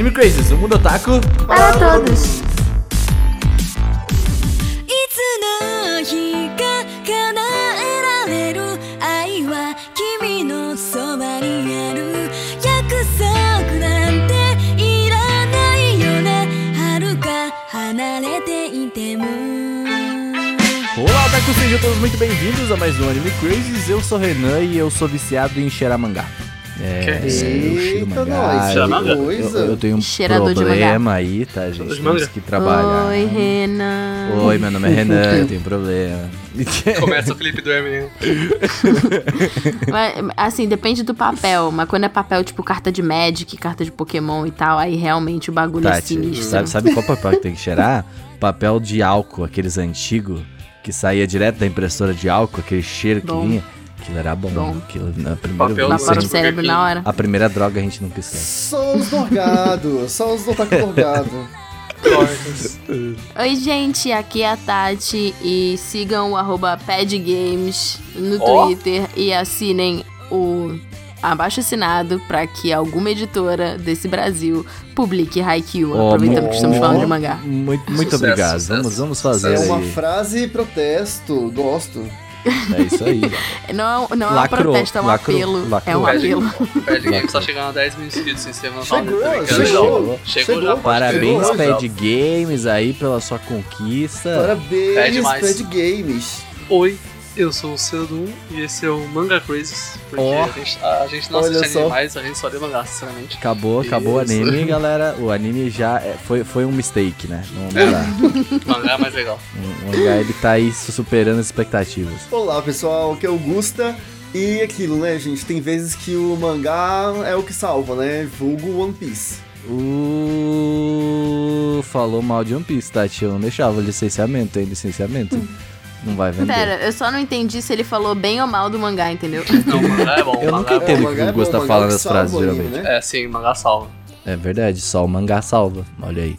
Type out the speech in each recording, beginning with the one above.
Anime Crazes, o mundo otaku para, todos. Sejam todos muito bem-vindos a mais um Anime Crazes. Eu sou Renan e eu sou viciado em cheirar mangá. É, Que eu Eita, nós, que coisa. Eu, eu tenho um Cheirador problema aí, tá, gente? Temos que trabalhar. Oi, Renan. Oi, meu nome é Renan, eu tenho problema. Começa o clipe do Eminem. Mas, assim, depende do papel, mas quando é papel tipo carta de Magic, carta de Pokémon e tal, aí realmente o bagulho é Tati, sinistro. sabe, sabe qual papel que tem que cheirar? Papel de álcool, aqueles antigos, que saía direto da impressora de álcool, aquele cheiro que Bom. vinha. Aquilo era bom. Bom. Aquilo, na primeira Papel vez, para Sim. cérebro na hora. a primeira droga a gente nunca esquece. Só os dorgados, só os otaku dorgados. Oi, gente, aqui é a Tati e sigam o arroba padgames no Ó. Twitter e assinem o abaixo assinado pra que alguma editora desse Brasil publique Haikyuu, Ó, aproveitando que estamos falando de mangá. Muito, muito Sucesso, obrigado. sucesso. Vamos, vamos fazer É uma aí. frase protesto, gosto. É isso aí. Não, não é um Lacrou, protesto, é um lacrou, apelo. lacrou. É um Pede, apelo. pede game, tá chegando a 10 mil inscritos em semana. Chegou, Tá chegou, legal. Chegou, chegou. já. Parabéns, Chegou, Pad Games, aí pela sua conquista. Pede Parabéns. Pad Games. Oi, eu sou o Cedo e esse é o Manga Crazes. Porque Ó. a, gente, a gente não Olha assiste só. animais, a gente só lê mangá, sinceramente. Acabou, acabou o Isso. anime, galera. O anime já é- foi, foi um mistake, né? Não, não dá. Mangá é mais legal. O mangá ele tá aí superando as expectativas. Olá, pessoal, aqui é o Gusta. E aquilo, né, gente? Tem vezes que o mangá é o que salva, né? Vulgo One Piece. Uh, falou mal de One Piece, Tati. Eu não deixava licenciamento, tem licenciamento. Não vai vender. Pera, eu só não entendi se ele falou bem ou mal do mangá, entendeu? Não, mangá é bom. Eu nunca é entendo o que o Gus bom, tá mangá falando que nas frases, o geralmente. né? É, sim, mangá salva. É verdade, só o mangá salva. Olha aí.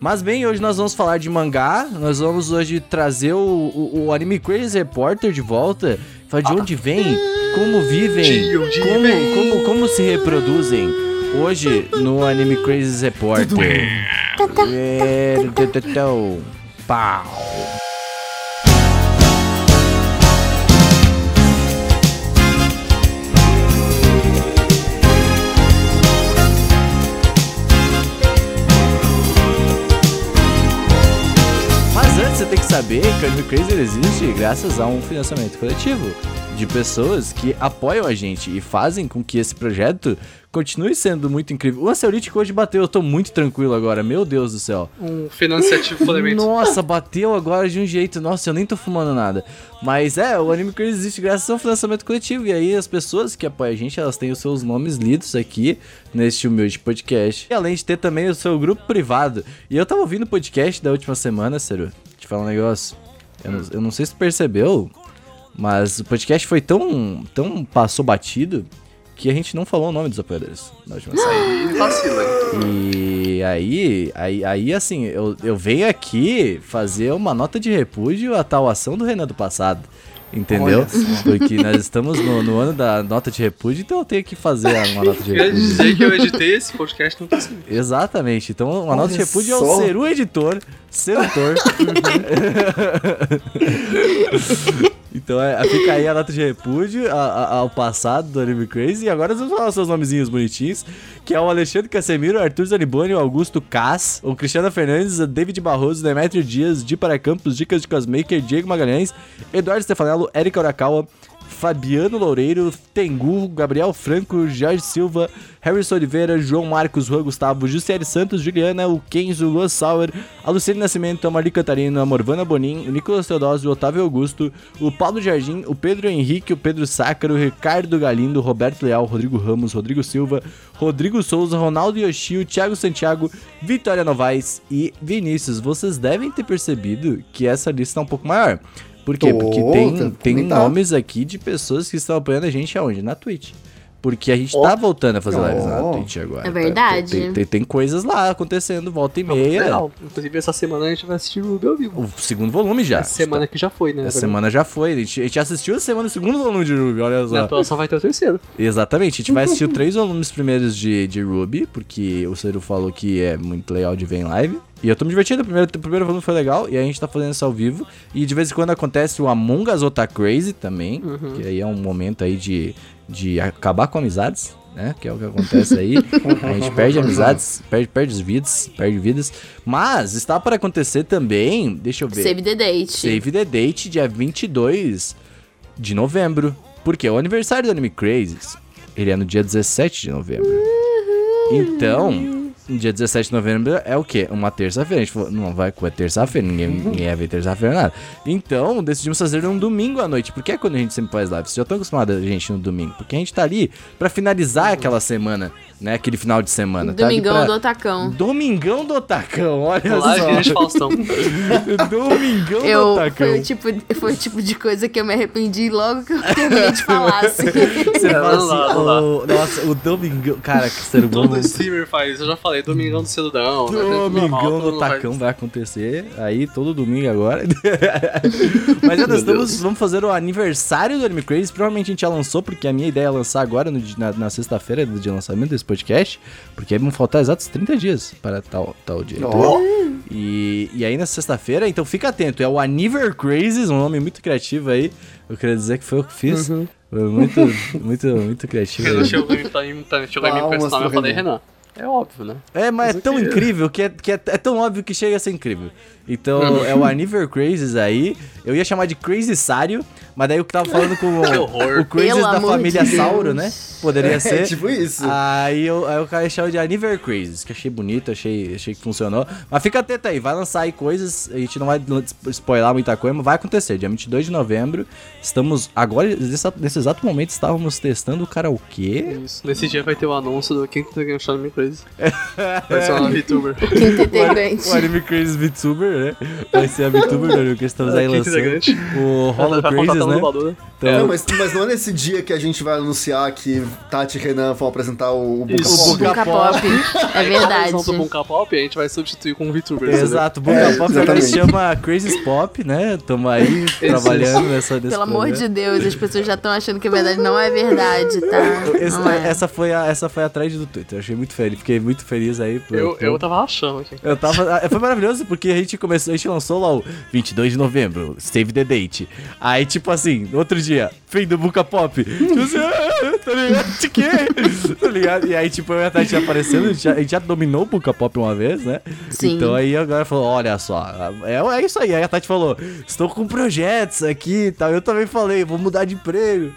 Mas bem, hoje nós vamos falar de mangá. Nós vamos hoje trazer o, o, o Anime Crazy Reporter de volta. Falar de onde vem, como vivem, como, como, como se reproduzem. Hoje no Anime Crazy Reporter. Pau. Saber que o Anime Crazy existe graças a um financiamento coletivo de pessoas que apoiam a gente e fazem com que esse projeto continue sendo muito incrível. O Ansiolítico hoje bateu, eu tô muito tranquilo agora, meu Deus do céu. Um financiativo fundamento. Nossa, bateu agora de um jeito. Nossa, eu nem tô fumando nada. Mas é, o Anime Crazy existe graças ao financiamento coletivo. E aí as pessoas que apoiam a gente, elas têm os seus nomes lidos aqui neste humilde podcast. E além de ter também o seu grupo privado. E eu tava ouvindo o podcast da última semana, Ciro. Te falar um negócio. Eu não, eu não sei se tu percebeu, mas o podcast foi tão, tão passou batido que a gente não falou o nome dos apoiadores na última. Aí vacila? E aí, aí, aí assim, eu, eu venho aqui fazer uma nota de repúdio à tal ação do Renan do passado. Entendeu? Porque nós estamos no, no ano da nota de repúdio, então eu tenho que fazer uma nota de repúdio. dizer que eu editei esse podcast não consegui. Exatamente. Então, uma nota de Olha repúdio é só. o ser o editor, ser o autor. então, é, fica aí a nota de repúdio ao passado do Anime Crazy. E agora vamos falar os seus nomezinhos bonitinhos, que é o Alexandre Casemiro, Arthur Zaniboni, Augusto Cass, o Cristiano Fernandes, David Barroso, Demetrio Dias, Di para Campos, Dicas de Cosmaker, Diego Magalhães, Eduardo Stefanello, Erika Urakawa, Fabiano Loureiro, Tengu, Gabriel Franco, Jorge Silva, Harrison Oliveira, João Marcos, Juan Gustavo, Jussiele Santos, Juliana, o Kenzo, Luan Sauer, a Nascimento, a Marli Catarina, a Morvana Bonin, o Nicolas Teodósio, o Otávio Augusto, o Paulo Jardim, o Pedro Henrique, o Pedro Sácaro, o Ricardo Galindo, Roberto Leal, Rodrigo Ramos, Rodrigo Silva, Rodrigo Souza, Ronaldo Yoshio, Thiago Santiago, Vitória Novaes e Vinícius. Vocês devem ter percebido que essa lista tá um pouco maior. Por quê? Tô, Porque tem, tem nomes aqui de pessoas que estão apoiando a gente aonde? Na Twitch. Porque a gente tá voltando a fazer lives na Oh. Twitch agora. É tá? verdade. Tem, tem- tem coisas lá acontecendo, volta e Tá meia. Legal. Inclusive, essa semana a gente vai assistir Ruby ao vivo. O segundo volume já. Essa semana que já foi, né? Essa semana já foi. A gente, a gente assistiu a semana do segundo volume de Ruby, olha Na só. próxima vai ter o terceiro. Exatamente, a gente vai assistir os três volumes primeiros de, de Ruby, porque o Ciro falou que é muito legal de ver em live. E eu tô me divertindo, o primeiro, o primeiro volume foi legal, e a gente tá fazendo isso ao vivo. E de vez em quando acontece o Among Us Ota Crazy também, que aí é um momento aí de, de acabar com amizades, né? Que é o que acontece aí. a gente perde amizades, perde, perde as vidas, perde vidas. Mas está para acontecer também, deixa eu ver. Save the date. Save the date, dia 22 de novembro. Porque o aniversário do Anime Crazes, ele é no dia 17 de novembro. Então, dia 17 de novembro é o quê? Uma terça-feira. A gente falou, não vai com a terça-feira, ninguém, ninguém ia ver terça-feira, nada. Então, decidimos fazer um domingo à noite. Porque é quando a gente sempre faz live. Vocês já estão acostumados a gente no domingo. Porque a gente tá ali pra finalizar aquela semana, né? Aquele final de semana. tá Domingão pra- do Otacão. Domingão do Otacão, olha Live só. Faustão. Domingão do Eu, Otacão. foi, o tipo, foi o tipo de coisa que eu me arrependi logo que eu terminei de falar, assim. Você É, fala assim, não dá. "Oh, nossa, o Domingão. Cara, que ser humano. Todo streamer faz. Eu já falei, Domingão do Celudão. né? Domingão do. Tacão vai acontecer aí todo domingo agora. Mas já nós estamos, vamos fazer o aniversário do Anime Crazy. Provavelmente a gente já lançou, porque a minha ideia é lançar agora no na, na sexta-feira do dia de lançamento desse podcast. Porque aí vão faltar exatos 30 dias para tal, tal dia. Ó. E, e aí na sexta-feira, então fica atento, é o Aniver Crazes, um nome muito criativo aí. Eu queria dizer que foi eu que fiz. Foi muito, muito, muito criativo. Renan chegou em mim, pra mim, pra mim, chegou eu falei, Renan. Renan. É óbvio, né? É, mas é Mas tão queria. incrível que, é, que é, é tão óbvio que chega a ser incrível. Então, é o Aniver Crazes aí. Eu ia chamar de Crazy Sário, mas daí eu que tava falando com o, o Pelo da família de Deus. Sauro, né? Poderia É ser. tipo isso. Aí eu, aí o cara chamou de Aniver Crazes, que achei bonito, achei, achei que funcionou. Mas fica atento aí, vai lançar aí coisas, a gente não vai spoiler muita coisa, mas vai acontecer. Dia 22 de novembro, estamos, agora, nesse, nesse exato momento, estávamos testando o karaokê. Isso. Nesse dia vai ter o anúncio do quinto integrante do Anime Crazy. Vai ser uma VTuber. Quinto integrante. O Anime Crazes VTuber, né? Vai ser a VTuber do Anime que estamos aí lançando. Integrante. O Crazes, contratar uma né? dubladora. Então, Não, mas, mas não é nesse dia que a gente vai anunciar que Tati e Renan vão apresentar o, o Isso. Pop? Buca Bunka Pop. É verdade. versão do Bunka Pop, a gente vai substituir com um VTuber. entendeu? Exato, Bunga É, Pop agora se chama Crazy Pop, né? Tamo aí trabalhando nessa Pelo amor de Deus, as pessoas já estão achando que é verdade. Não é verdade, tá? Esse- Não é. essa, foi a, essa foi a thread do Twitter. Eu achei muito feliz. Fiquei muito feliz aí. Por, Eu, por- eu tava achando aqui. Eu tava. ah, Foi maravilhoso porque a gente começou, a gente lançou lá o 22 de novembro, save the date. Aí, tipo assim, outro dia, fim do Buca Pop. Tipo assim, ah, tá ligado? De quê? Tá ligado? E aí, tipo, eu e a Tati aparecendo, a gente já, a gente já dominou o Buca Pop uma vez, né? Sim. Então aí agora falou: olha só, é, é isso aí. Aí a Tati falou: estou com projetos aqui e tal. Eu também falei, vou mudar de emprego.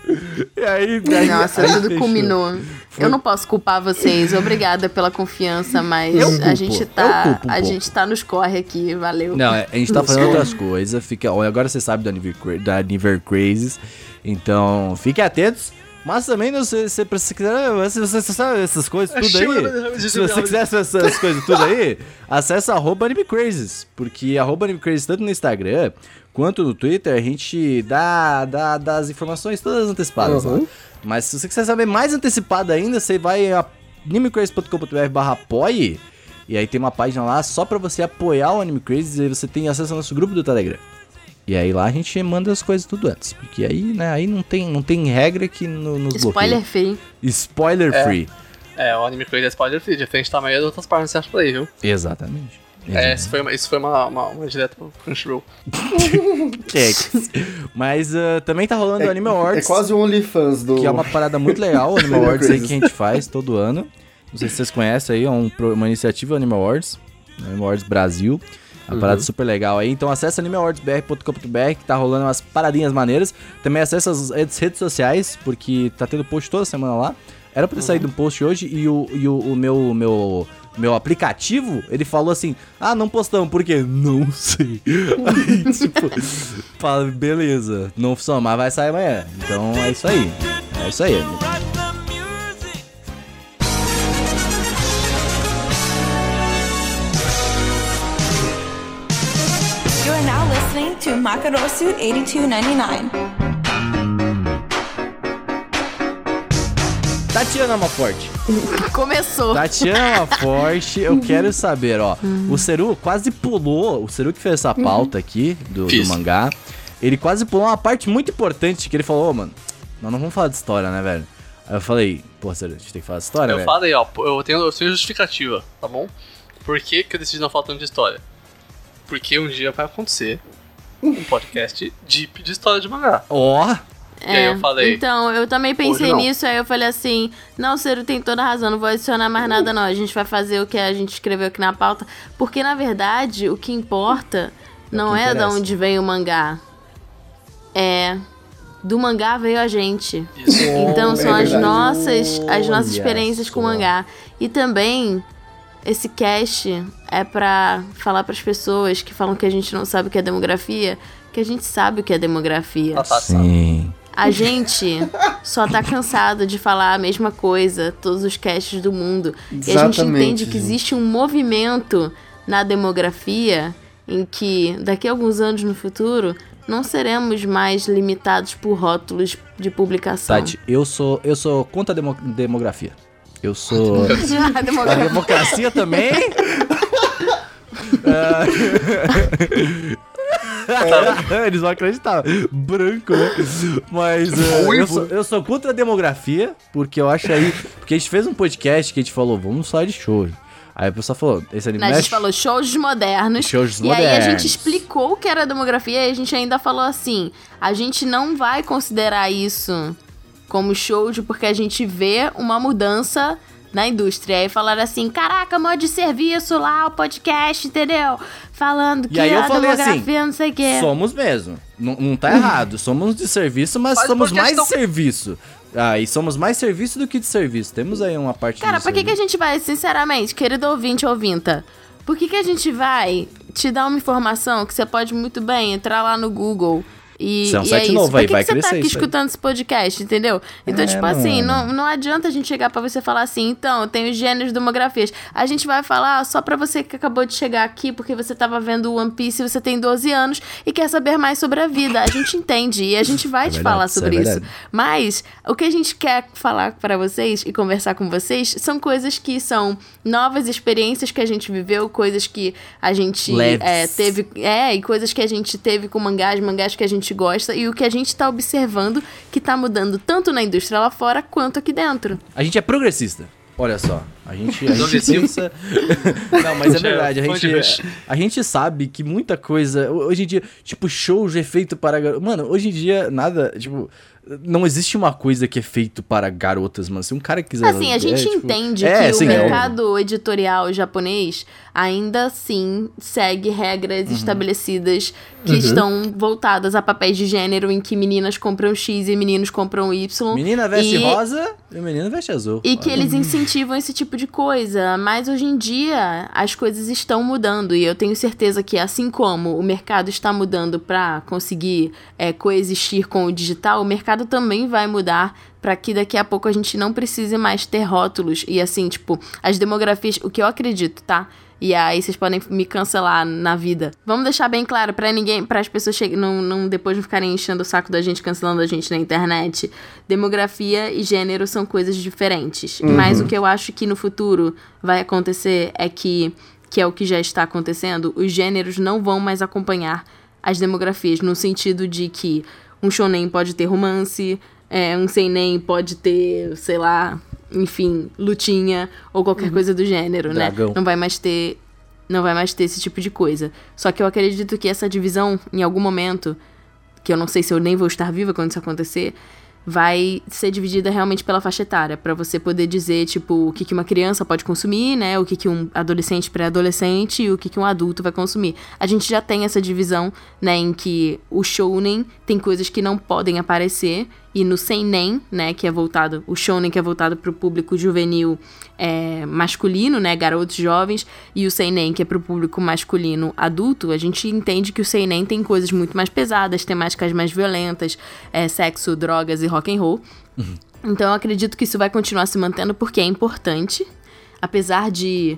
E aí. aí Nossa, aí tudo fechou. culminou. Eu não posso culpar vocês. Obrigada pela confiança, mas a gente tá. um a gente tá nos corre aqui, valeu. Não, é, a gente tá fazendo outras coisas. Fica, ó, agora você sabe do Aniver, da Aniver Crazes. Então, fiquem atentos. Mas também, sei, se você quiser, se você sabe essas coisas tudo aí, se você quiser essas, coisas tudo aí, acessa arroba Anime Crazes, porque arroba Anime Crazes tanto no Instagram quanto no Twitter, a gente dá, dá, dá as informações todas antecipadas lá. Mas se você quiser saber mais antecipado ainda, você vai a animecrazy.com.br barra apoie, e aí tem uma página lá só pra você apoiar o Anime Crazes, e aí você tem acesso ao nosso grupo do Telegram. E aí lá a gente manda as coisas tudo antes. Porque aí, né, aí não tem, não tem regra que no, nos Spoiler bloqueia. free. Spoiler É. free. É, o Anime Crazy é spoiler free, diferente da maioria das outras partes que você acha por aí, viu? Exatamente. É, isso foi uma, isso foi uma, uma, uma direta pro Crunchyroll. É. Mas ah, também tá rolando o Anime É Awards. quase o OnlyFans do. Que é uma parada muito legal, o Anime Awards aí que a gente faz todo ano. Não sei se vocês conhecem aí, é um uma iniciativa Anime Awards. Anime Awards Brasil. Uma parada super legal aí. Então acessa animeawardsbr.com.br que tá rolando umas paradinhas maneiras. Também acessa as redes sociais, porque tá tendo post toda semana lá. Era pra ter saído um post hoje e o, e o, o meu, meu, meu aplicativo, ele falou assim, ah, não postamos, por quê? Não sei. Aí, tipo, fala, beleza, não funciona, mas vai sair amanhã. Então é isso aí. É isso aí. You to Makarosu 8299. Tá Tatiana Malforte. Começou. Tatiana Malforte, eu quero saber, ó. O Seru quase pulou, o Seru que fez essa pauta aqui do, do mangá, ele quase pulou uma parte muito importante que ele falou, ô, mano, nós não vamos falar de história, né, velho? Aí eu falei, pô, Seru, a gente tem que falar de história, Eu velho. falei, ó, eu tenho, eu tenho justificativa, tá bom? Por que, que eu decidi não falar tanto de história? Porque um dia vai acontecer um podcast deep de história de mangá. Ó, E aí eu falei, Então, eu também pensei não. nisso, aí eu falei assim, não, Ciro tem toda a razão, não vou adicionar mais nada não, a gente vai fazer o que a gente escreveu aqui na pauta, porque na verdade o que importa não que é da interessa. onde vem o mangá, é do mangá veio a gente. isso. Então são é as nossas, as nossas experiências com só. mangá. E também esse cast é pra falar pras pessoas que falam que a gente não sabe o que é demografia, que a gente sabe o que é demografia. Tá, tá, tá. sim. A gente só tá cansado de falar a mesma coisa, todos os casts do mundo. e a gente Exatamente, entende que existe um movimento na demografia em que daqui a alguns anos no futuro não seremos mais limitados por rótulos de publicação. Tati, eu sou, eu sou contra a demo- demografia. Eu sou... A A demografia. democracia também? Ah, Eles vão acreditar. Branco, né? Mas ah, eu, sou, eu sou contra a demografia, porque eu acho aí. Porque a gente fez um podcast que a gente falou, vamos falar de show. Aí a pessoa falou, esse anime A é gente falou shows modernos. Shows e aí a modernos. gente explicou o que era demografia e a gente ainda falou assim: a gente não vai considerar isso como show de porque a gente vê uma mudança na indústria. Aí falaram assim: caraca, modo de serviço lá, o podcast, entendeu? Falando que E aí eu a falei demografia assim, não sei o quê. Somos mesmo. Não, não tá errado. Somos de serviço, mas Faz somos mais de então. serviço. Ah, e somos mais serviço do que de serviço. Temos aí uma parte Cara, de pra que, que a gente vai, sinceramente, querido ouvinte ou ouvinta, por que, que a gente vai te dar uma informação que você pode muito bem entrar lá no Google e, Isso é um e site é isso. novo aí, que, vai que você tá crescer aqui isso aí. escutando esse podcast, entendeu? Então, É, tipo assim, mano. não, não adianta a gente chegar pra você e falar assim, então, eu tenho gêneros demografias. A gente vai falar só pra você que acabou de chegar aqui porque você tava vendo One Piece e você tem 12 anos e quer saber mais sobre a vida. A gente entende e a gente vai É te verdade, falar isso é sobre isso. verdade. Mas o que a gente quer falar para vocês e conversar com vocês são coisas que são novas experiências que a gente viveu, coisas que a gente é, teve. É, e coisas que a gente teve com mangás, mangás que a gente gosta e o que a gente tá observando que tá mudando tanto na indústria lá fora quanto aqui dentro. A gente é progressista. Olha só, a gente, a gente pensa... Não, mas é verdade, a gente, a gente sabe que muita coisa... Hoje em dia, tipo, show já é feito para... Mano, hoje em dia, nada, tipo... Não existe uma coisa que é feito para garotas, mano. Se um cara quiser... Assim, a gente é, tipo- entende é, que sim, o é óbvio. mercado editorial japonês ainda assim segue regras Uhum. estabelecidas que estão voltadas a papéis de gênero em que meninas compram X e meninos compram Y. Menina veste E- rosa e o menino veste azul. E que eles incentivam esse tipo de coisa. Mas hoje em dia as coisas estão mudando. E eu tenho certeza que, assim como o mercado está mudando para conseguir é, coexistir com o digital, o mercado também vai mudar para que daqui a pouco a gente não precise mais ter rótulos. E assim, tipo, as demografias, o que eu acredito, tá? E aí vocês podem me cancelar na vida. Vamos deixar bem claro pra ninguém, para as pessoas não, não depois não ficarem enchendo o saco da gente, cancelando a gente na internet. Demografia e gênero são coisas diferentes. Mas o que eu acho que no futuro vai acontecer é que que é o que já está acontecendo, os gêneros não vão mais acompanhar as demografias no sentido de que um shonen pode ter romance, é, um seinen pode ter, sei lá, enfim, lutinha ou qualquer coisa do gênero, Dragão. né? Não vai mais ter não vai mais ter esse tipo de coisa. Só que eu acredito que essa divisão, em algum momento, que eu não sei se eu nem vou estar viva quando isso acontecer, vai ser dividida realmente pela faixa etária, pra você poder dizer, tipo, o que, que uma criança pode consumir, né? O que, que um adolescente pré-adolescente e o que, que um adulto vai consumir. A gente já tem essa divisão, né, em que o shounen tem coisas que não podem aparecer e no seinen, né, que é voltado, o shounen que é voltado pro público juvenil é, masculino, né, garotos jovens, e o seinen que é pro público masculino adulto, a gente entende que o seinen tem coisas muito mais pesadas, temáticas mais violentas, é, sexo, drogas e rock and roll. Então eu acredito que isso vai continuar se mantendo porque é importante, apesar de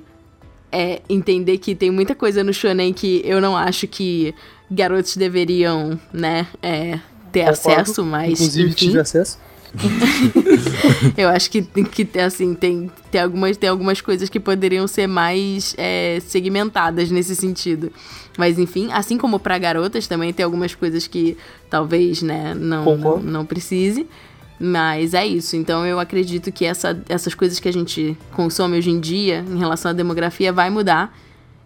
é, entender que tem muita coisa no shonen que eu não acho que garotos deveriam, né, é, ter Concordo. acesso, mas Inclusive, enfim. tive acesso. Eu acho que, que assim, tem, tem, algumas, tem algumas coisas que poderiam ser mais é, segmentadas nesse sentido. Mas enfim, assim como para garotas também tem algumas coisas que talvez, né, não, não, não precise. Mas é isso. Então eu acredito que essa, essas coisas que a gente consome hoje em dia em relação à demografia vai mudar.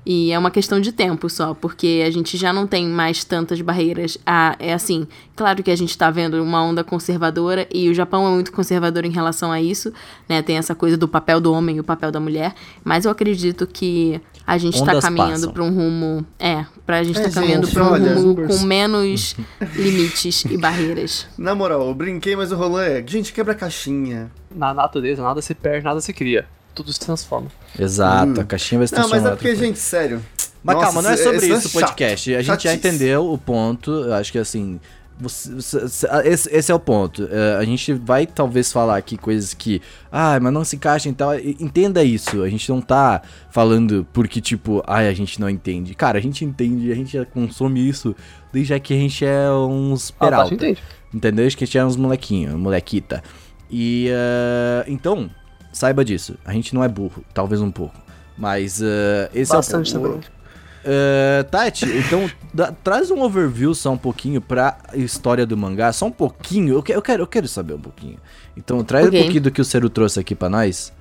E é uma questão de tempo só, porque a gente já não tem mais tantas barreiras. Ah, é assim, claro que a gente tá vendo uma onda conservadora e o Japão é muito conservador em relação a isso, né? Tem essa coisa do papel do homem e o papel da mulher, mas eu acredito que a gente tá Ondas caminhando pra um rumo, é, pra gente É, tá caminhando pra um olha, rumo com menos limites e barreiras. Na moral, eu brinquei, mas o rolê é. Gente, quebra a caixinha. Na natureza, nada se perde, nada se cria. Tudo se transforma. Exato, a caixinha vai se Não, mas transformar é porque, gente, sério. Mas Nossa, calma, não é sobre isso o chato. podcast. A gente já Chatice. entendeu o ponto. Eu acho que assim. você- você- você- esse, esse é o ponto. É, a gente vai talvez falar aqui coisas que. Ah, mas não se encaixam e tal. Entenda isso. A gente não tá falando porque, tipo, ai, a gente não entende. Cara, a gente entende, a gente já consome isso desde que a gente é uns Ah, peralta. Tati entende. Entendeu? Acho que a gente é uns molequinhos, molequita. E eh, então, saiba disso. A gente não é burro, talvez um pouco. Mas eh, esse Bastante é o ponto. também. Eh, Tati, então dá- traz um overview só um pouquinho pra história do mangá, só um pouquinho. Eu, que- eu quero, eu quero saber um pouquinho. Então traz Ok. um pouquinho do que o Seru trouxe aqui pra nós.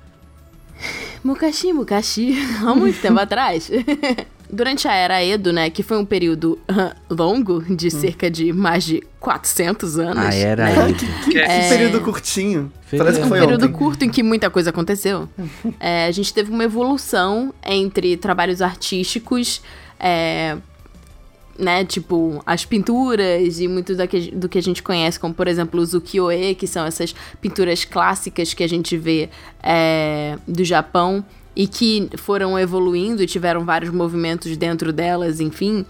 Mukashi, Mukashi, há muito tempo atrás. Durante a Era Edo, né, que foi um período ah, longo, de cerca de mais de 400 anos. Ah, era né? ele. Que é- Que período curtinho. Foi- Parece que um foi período ontem. curto em que muita coisa aconteceu. É, a gente teve uma evolução entre trabalhos artísticos, é, né, tipo as pinturas e muito que- do que a gente conhece, como por exemplo os ukiyo-e, que são essas pinturas clássicas que a gente vê é, do Japão e que foram evoluindo e tiveram vários movimentos dentro delas, enfim.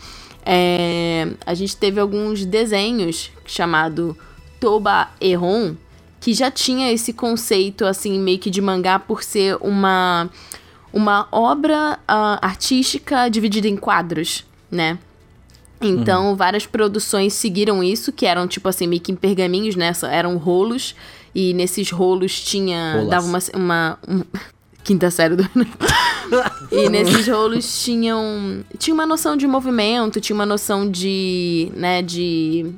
É, a gente teve alguns desenhos chamado Toba Ehon, que já tinha esse conceito assim meio que de mangá por ser uma uma obra ah, artística dividida em quadros, né? Então, várias produções seguiram isso, que eram tipo assim, meio que em pergaminhos, né? Eram rolos, e nesses rolos tinha. Rolas. dava uma. uma um- quinta série do. e nesses rolos tinham. Tinha uma noção de movimento, tinha uma noção de. né, de.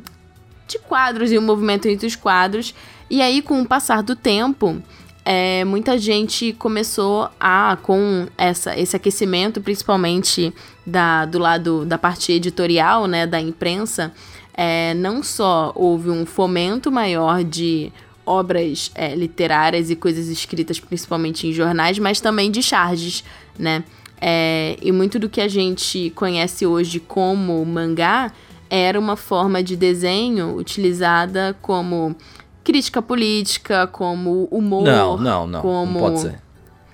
de quadros e o movimento entre os quadros. E aí, com o passar do tempo, é, muita gente começou a, com essa, esse aquecimento, principalmente da, do lado da parte editorial, né, da imprensa, é, não só houve um fomento maior de obras é, literárias e coisas escritas principalmente em jornais, mas também de charges, né? É, e muito do que a gente conhece hoje como mangá era uma forma de desenho utilizada como crítica política, como humor. Não, não, não. Como... Não pode ser.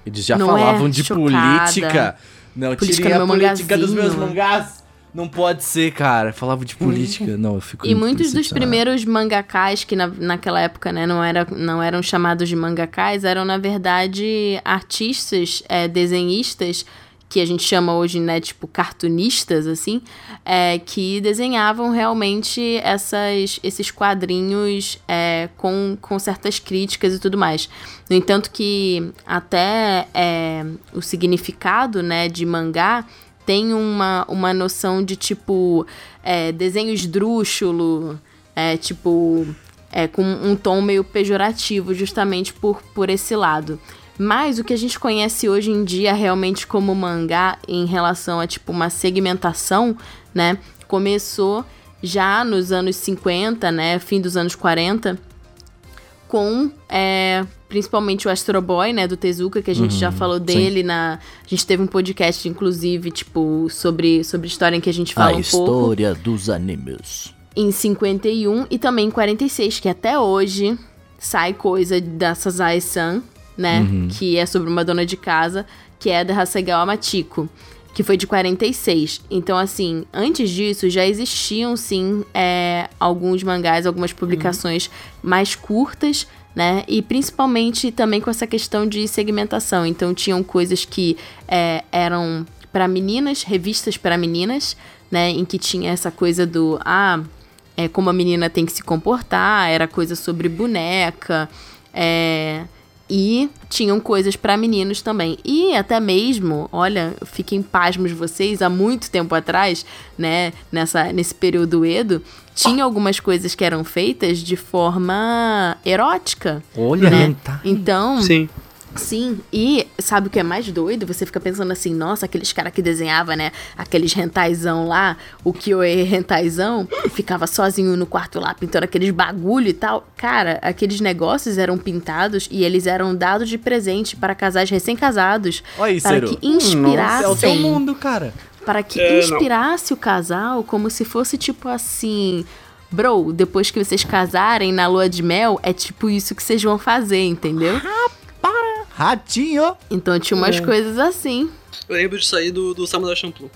Eles já Não falavam é de chocada. política. Não, Política tirem a política dos meus mangás. Não pode ser, cara. Falavam de política. Não, eu fico E muitos dos primeiros mangakás, que na, naquela época né, não, era, não eram chamados de mangakás, eram, na verdade, artistas, é, desenhistas, que a gente chama hoje, né, tipo, cartunistas, assim, é, que desenhavam realmente essas, esses quadrinhos é, com, com certas críticas e tudo mais. No entanto que até é, o significado, né, de mangá tem uma, uma noção de tipo é, desenho esdrúxulo, é, tipo é, com um tom meio pejorativo, justamente por, por esse lado. Mas o que a gente conhece hoje em dia realmente como mangá em relação a tipo uma segmentação, né? Começou já nos anos 50, né? Fim dos anos 40, com é, principalmente o Astro Boy, né, do Tezuka, que a gente já falou dele na. A gente teve um podcast, inclusive, tipo, sobre, sobre história em que a gente fala A um pouco. história dos animes. Em 51 e também em 46, que até hoje sai coisa da Sazai-san, né? Que é sobre uma dona de casa, que é da Hasegawa Machiko, que foi de 46. Então, assim, antes disso já existiam, sim, é, alguns mangás, algumas publicações mais curtas, né? E principalmente também com essa questão de segmentação. Então, tinham coisas que é, eram para meninas, revistas para meninas, né? Em que tinha essa coisa do. Ah, é, como a menina tem que se comportar, era coisa sobre boneca, é, e tinham coisas pra meninos também. E até mesmo, olha, fiquem pasmos vocês, há muito tempo atrás, né, nessa, nesse período Edo, tinha algumas coisas que eram feitas de forma erótica. Olha, né? Então, Sim. Sim, e sabe o que é mais doido? Você fica pensando assim, nossa, aqueles caras que desenhava, né? Aqueles rentaizão lá, o Kyoe rentaizão, ficava sozinho no quarto lá pintando aqueles bagulho e tal. Cara, aqueles negócios eram pintados e eles eram dados de presente para casais recém-casados. Olha aí, para Ciro. que É o teu mundo, cara. para que É, não. inspirasse o casal como se fosse tipo assim. Bro, depois que vocês casarem na lua de mel, é tipo isso que vocês vão fazer, entendeu? Ratinho. Então tinha umas coisas assim. Eu lembro disso aí do, do Samurai Champloo.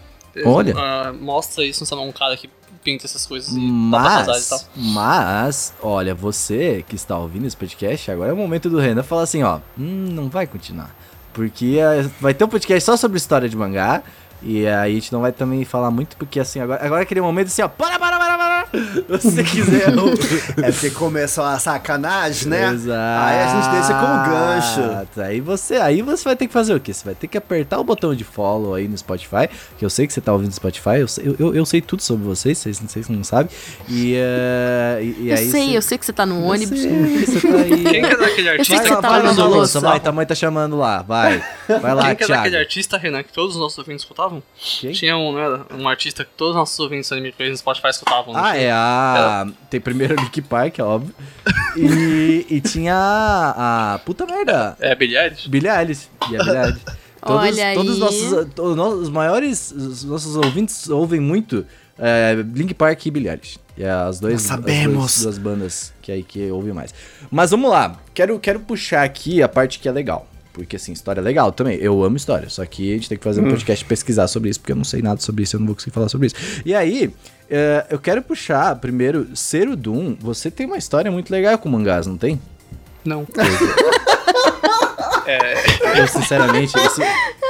Olha. ah, mostra isso no salão, um cara que pinta essas coisas e dá pra casar e tal. Mas, mas, olha, você que está ouvindo esse podcast, agora é o momento do Renan falar assim, ó, hum, não vai continuar. Porque eh, vai ter um podcast só sobre história de mangá. E aí a gente não vai também falar muito, porque assim, agora, agora é aquele momento assim, ó, para, para, para, para. Se você quiser. eu- É porque começou a sacanagem, né? Exato. Aí a gente deixa como gancho. Aí você, aí você vai ter que fazer o quê? Você vai ter que apertar o botão de follow aí no Spotify, que eu sei que você tá ouvindo no Spotify, eu sei, eu, eu, eu sei tudo sobre vocês, vocês, vocês não sabem. E, eh, e, e eu aí sei, você- eu sei que você tá no eu ônibus. sei, você tá aí. Quem que era aquele sei artista? que você vai, tá vai louça. vai, tua mãe tá chamando lá, vai. Vai lá, Quem que Thiago. aquele artista, Renan, que todos os nossos ouvintes escutavam? Quem? Tinha um, era? Um artista que todos os nossos ouvintes Anime no Spotify escutavam. Ah, é a. Tem primeiro a Nick Park, é óbvio. E, e tinha a. a Puta merda. É, Billie Eilish? Billie Eilish. E a Billie Eilish. Todos, Olha todos os aí. nossos, todos nós- os maiores, os nossos ouvintes ouvem muito é, Link Park e Billie Eilish. E é as, dois, Nós as sabemos. duas, duas bandas que aí que ouvem mais. Mas vamos lá. Quero, quero puxar aqui a parte que é legal. Porque, assim, história é legal também. Eu amo história. Só que a gente tem que fazer um podcast e pesquisar sobre isso, porque eu não sei nada sobre isso, eu não vou conseguir falar sobre isso. E aí, é, eu quero puxar primeiro, Ser o Doom. Você tem uma história muito legal com mangás, não tem? Não. Eu, sinceramente, isso,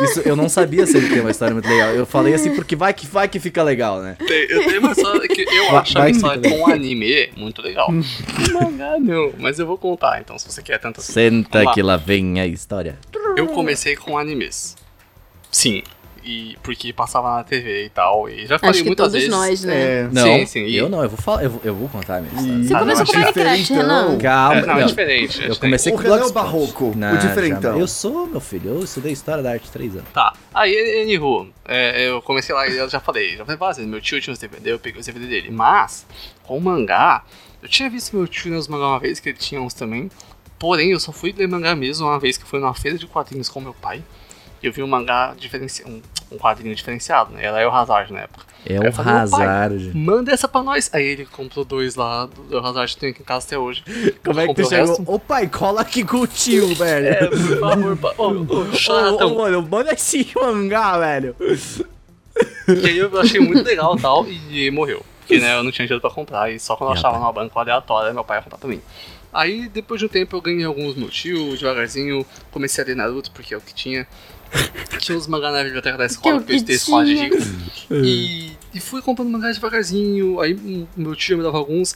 isso- eu não sabia se ele tem uma história muito legal. Eu falei assim porque vai que, vai que fica legal, né? Tem- Eu tenho uma história que eu Vai- acho a vai que história com anime muito legal. Mangá não, mas eu vou contar então, se você quer tanto assim. Senta lá. que lá vem a história. Eu comecei com animes. Sim. E porque passava na TV e tal. E já falei Acho que muitas todos vezes. nós, né? É. Não, Sim, sim, e- eu não, eu vou falar, eu vou, eu vou contar a minha história. Você Ah, começou com Minecraft, diferentão. Renan. Calma, É, não, é diferente. Eu comecei O com Renan é o barroco, o Não, diferentão. jamais. Eu sou, meu filho, eu estudei História da Arte há três anos. Tá. Aí, anywho, é, eu comecei lá e eu já falei, já falei várias vezes, meu tio tinha os DVD, eu peguei os DVD dele. Mas, com o mangá, eu tinha visto meu tio nos mangá uma vez, que ele tinha uns também. Porém, eu só fui ler mangá mesmo uma vez que foi numa feira de quadrinhos com meu pai. Eu vi um mangá diferenciado, um, um quadrinho diferenciado, né? Era o Hazard na época. É um falei, "Ô, pai, Hazard. Manda essa pra nós. Aí ele comprou dois lá, do El Hazard que tem aqui em casa até hoje. Como é que tu chegou? Ô pai, cola aqui com o tio, velho. É, por favor, pa... Ô, mano, manda esse mangá, velho. E aí eu achei muito legal e tal, e morreu. Porque né, eu não tinha dinheiro pra comprar, e só quando eu achava numa banca aleatória, meu pai ia comprar pra mim. Aí depois de um tempo eu ganhei alguns no tio, devagarzinho, comecei a ler Naruto, porque é o que tinha. Tinha uns mangá na biblioteca da escola, é porque eu estudei escola de tinha. gigas. E, e fui comprando mangá devagarzinho, aí meu tio me dava alguns,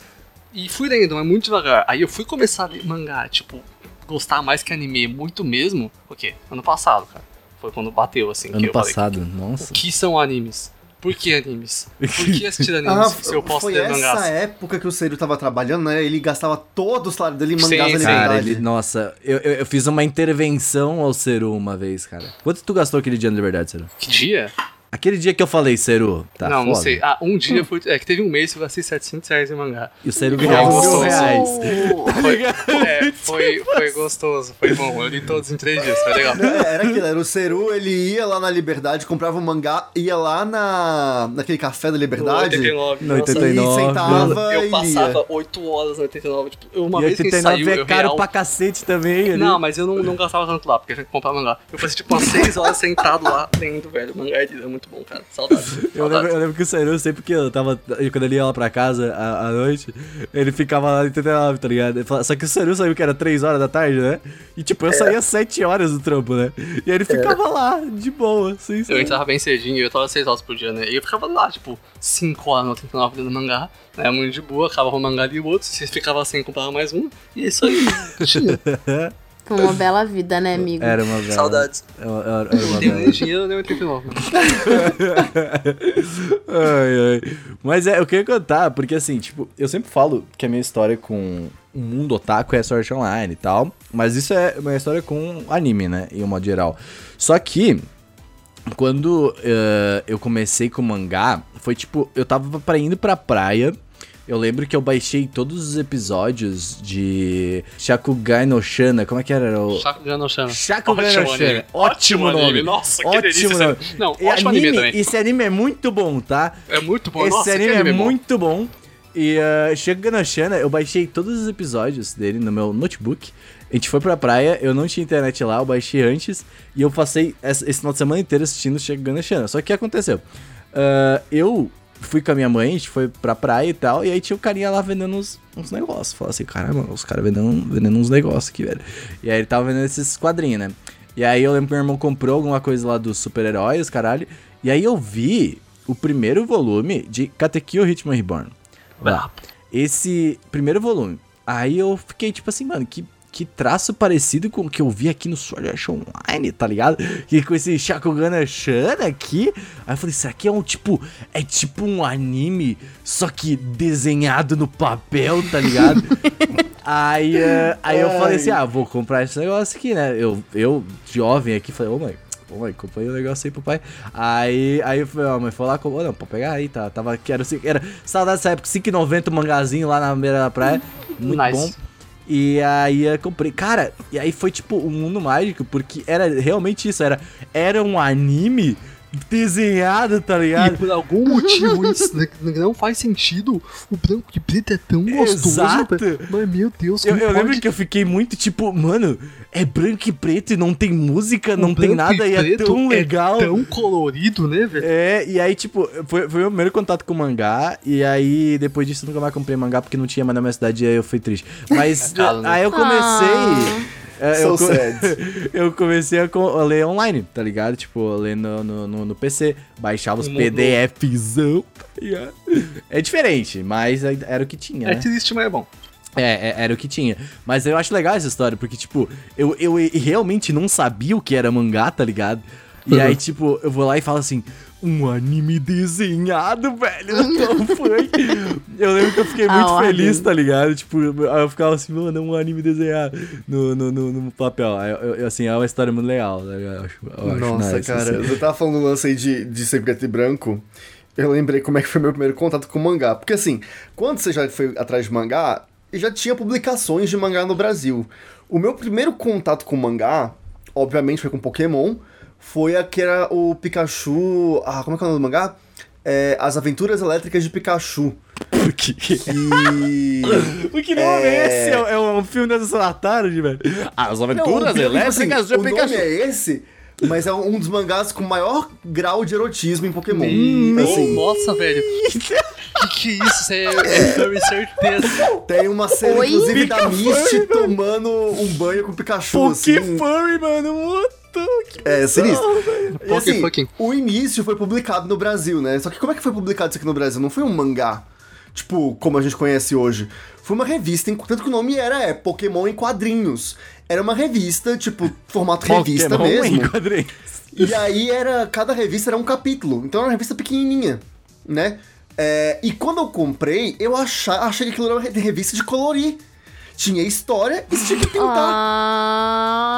e fui lendo, mas muito devagar. Aí eu fui começar a ler mangá, tipo, gostar mais que anime, muito mesmo, o quê? Ano passado, cara. Foi quando bateu, assim, que Ano eu falei, passado, nossa. o que são animes? Por que animes? Por que assistir animes Ah, se eu posso foi ler essa mangás? época que o Seiro tava trabalhando, né? Ele gastava todo o salário dele em mangás sim. Cara, liberdade. ele, nossa, eu, eu, eu fiz uma intervenção ao Seru uma vez, cara. Quanto tu gastou aquele dia na Liberdade, Seru? Que dia? Aquele dia que eu falei, Seru, tá não, não foda. sei. Ah, um dia foi. É que teve um mês que eu gastei 700 reais em mangá. E o Seru ganhava mil reais. Foi, é, foi, foi gostoso, foi bom. Eu li todos em três dias, foi legal. É, era aquilo, era o Seru, ele ia lá na Liberdade, comprava um mangá, ia lá na, naquele café da No Liberdade 89. No nossa, 89. e sentava Eu passava lia. 8 horas no 89. Tipo, eu- uma E vez que a gente 89 saiu, é eu caro real... pra cacete também. ali. Não, mas eu não, não gastava tanto lá, porque eu tinha que comprar mangá. Eu passei tipo umas 6 horas sentado lá lendo, velho. Mangá é muito muito bom, cara. Saudades. Eu lembro, eu lembro que o Seru, sempre que eu tava. Quando ele ia lá pra casa à, à noite, ele ficava lá no 89, tá ligado? Falava- Só que o Seru saiu que era 3 horas da tarde, né? E tipo, eu saía 7 horas do trampo, né? E aí ele ficava lá, de boa, assim, Eu entrava bem cedinho, eu tava 6 horas por dia, né? E eu ficava lá, tipo, 5 horas no 89 lendo mangá, né? Muito de boa, acabava um mangá ali e o outro, você ficava sem, comprava mais um, e é isso aí. Com uma bela vida, né, amigo? Era uma bela. Saudades. Era, era- era uma bela. dinheiro, 89. ai, ai. Mas é, eu queria contar, porque assim, tipo, eu sempre falo que a minha história com o mundo otaku é Sword Art Online e tal, mas isso é uma história com anime, né, em um modo geral. Só que, quando eh, eu comecei com mangá, foi tipo, eu tava pra indo pra praia, eu lembro que eu baixei todos os episódios de Shakugai no Shana, como é que era? O... Shakugan no Shana. Shakugan Ótimo no anime. Shana. Ótimo anime. nome. Nossa, que Ótimo delícia. nome. Não, E ótimo anime, também. Esse anime é muito bom, tá? É muito bom. Esse Nossa, que anime é bom. muito bom. E uh, Shakugan no Shana, eu baixei todos os episódios dele no meu notebook. A gente foi pra praia, eu não tinha internet lá, eu baixei antes. E eu passei esse final de semana inteiro assistindo Shakugan no Shana. Só que o que aconteceu? Uh, eu fui com a minha mãe, a gente foi pra praia e tal, e aí tinha o carinha lá vendendo uns, uns negócios. Falei assim, caramba, os caras vendendo, vendendo uns negócios aqui, velho. E aí ele tava vendendo esses quadrinhos, né? E aí eu lembro que meu irmão comprou alguma coisa lá dos super-heróis, caralho. E aí eu vi o primeiro volume de Katekyo Hitman Reborn. Lá. Esse primeiro volume. Aí eu fiquei tipo assim, mano, que, que traço parecido com o que eu vi aqui no Sword Art Online, tá ligado? Que com esse Shakugan Shana aqui. Aí eu falei, será que é um tipo. É tipo um anime, só que desenhado no papel, tá ligado? aí, eh, aí eu falei assim, ah, vou comprar esse negócio aqui, né? Eu, eu jovem aqui, falei, ô mãe, Ô, mãe, comprei um negócio aí pro pai. Aí, aí ó, mãe, foi lá, comprou. Não, pode pegar aí, tá. Tava, que era, era saudade dessa época, 5,90 o mangazinho lá na beira da praia. Muito Nice. bom. E aí eu comprei. Cara, e aí foi tipo um mundo mágico, porque era realmente isso, era, era um anime desenhado, tá E ligado? por algum motivo isso n- não faz sentido. O branco e preto é tão gostoso. Exato. velho. Mas meu Deus, Eu, como eu lembro pode? que eu fiquei muito tipo, mano, é branco e preto e não tem música, O não tem nada e, é preto tão legal. tão colorido, né, velho? É, e aí, tipo, foi, foi o meu primeiro contato com mangá. E aí, depois disso, eu nunca mais comprei mangá porque não tinha mais na minha cidade e aí eu fui triste. Mas Cagado, né? aí eu comecei. É, eu, So sad. eu comecei a, co- a ler online, tá ligado? Tipo, ler no, no, no- no PC, baixava os PDFzão. tá ligado? É diferente, mas era o que tinha, É né? triste, mas é bom. É, é, era o que tinha. Mas eu acho legal essa história, porque, tipo, eu, eu realmente não sabia o que era mangá, tá ligado? E aí, tipo, eu vou lá e falo assim, um anime desenhado, velho. Então foi. Eu lembro que eu fiquei muito ordem. feliz, tá ligado? Tipo, eu ficava assim, mano, um anime desenhado no, no, no, no papel. Eu- eu- assim, é uma história muito legal, tá ligado? Eu acho, eu acho Nossa, nice, cara, assim. você tava falando um lance aí de, de ser preto e branco. Eu lembrei como é que foi meu primeiro contato com mangá. Porque assim, quando você já foi atrás de mangá, já tinha publicações de mangá no Brasil. O meu primeiro contato com mangá, obviamente foi com Pokémon, foi a que era o Pikachu. Ah, como é que é o nome do mangá? É, As Aventuras Elétricas de Pikachu. Porque... E. Que nome é esse? É, é um filme da Sessão da Tarde, velho. As Não, aventuras o é que, tipo assim, elétricas de o Pikachu. nome é esse, mas é um dos mangás com maior grau de erotismo em Pokémon. Meu, Assim, Nossa, velho. que que é isso? Isso é, é furry, certeza. Tem uma cena, Oi? inclusive, da Fica Misty tomando um banho com o Pikachu, assim. que furry, mano. What que É, sinistro. E Poké assim, fucking. o início foi publicado no Brasil, né? Só que como é que foi publicado isso aqui no Brasil? Não foi um mangá, tipo, como a gente conhece hoje. Foi uma revista, tanto que o nome era é, Pokémon em quadrinhos. Era uma revista, tipo, formato revista Pokémon mesmo. em quadrinhos. E aí era. Cada revista era um capítulo. Então era uma revista pequenininha, né? É, e quando eu comprei, eu acha, achei que aquilo era uma re- revista de colorir. Tinha história e você tinha que pintar.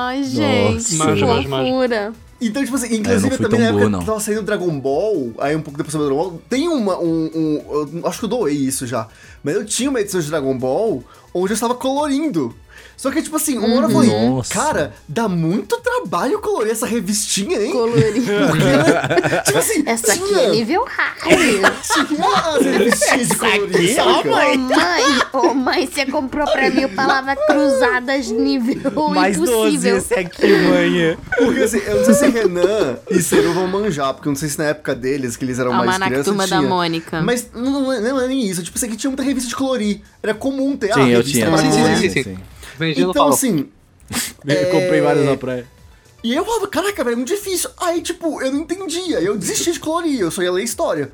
Ai, gente, Nossa. manja. fofura. Então, tipo assim, É, inclusive fui também na época boa, que tava saindo Dragon Ball, aí um pouco depois do Dragon Ball, tem uma, um, um- eu acho que eu doei isso já, mas eu tinha uma edição de Dragon Ball onde eu estava colorindo. Só que, tipo assim, uma hora eu falei, Nossa. cara, dá muito trabalho colorir essa revistinha, hein? Colorir. Porque, né, tipo assim, Essa aqui tinha, é nível hard. tinha as revistinhas de colorir, saca? Ô mãe, ô mãe, você comprou pra mim o palavra cruzadas nível Mais 12 impossível. esse aqui, mãe. Porque assim, eu não sei se Renan e Seru vão manjar, porque eu não sei se na época deles, que eles eram mais Almanac crianças, Turma da tinha. Mônica. Mas não, não, é- não é nem isso. Tipo, assim, que tinha muita revista de colorir. Era comum ter a Sim, eu tinha. Sim, sim, colorir. sim, sim. Então, farol. assim, Eu comprei vários na praia. E eu falava, caraca, velho, é muito difícil. Aí, tipo, eu não entendia. Eu desisti de colorir, eu só ia ler história.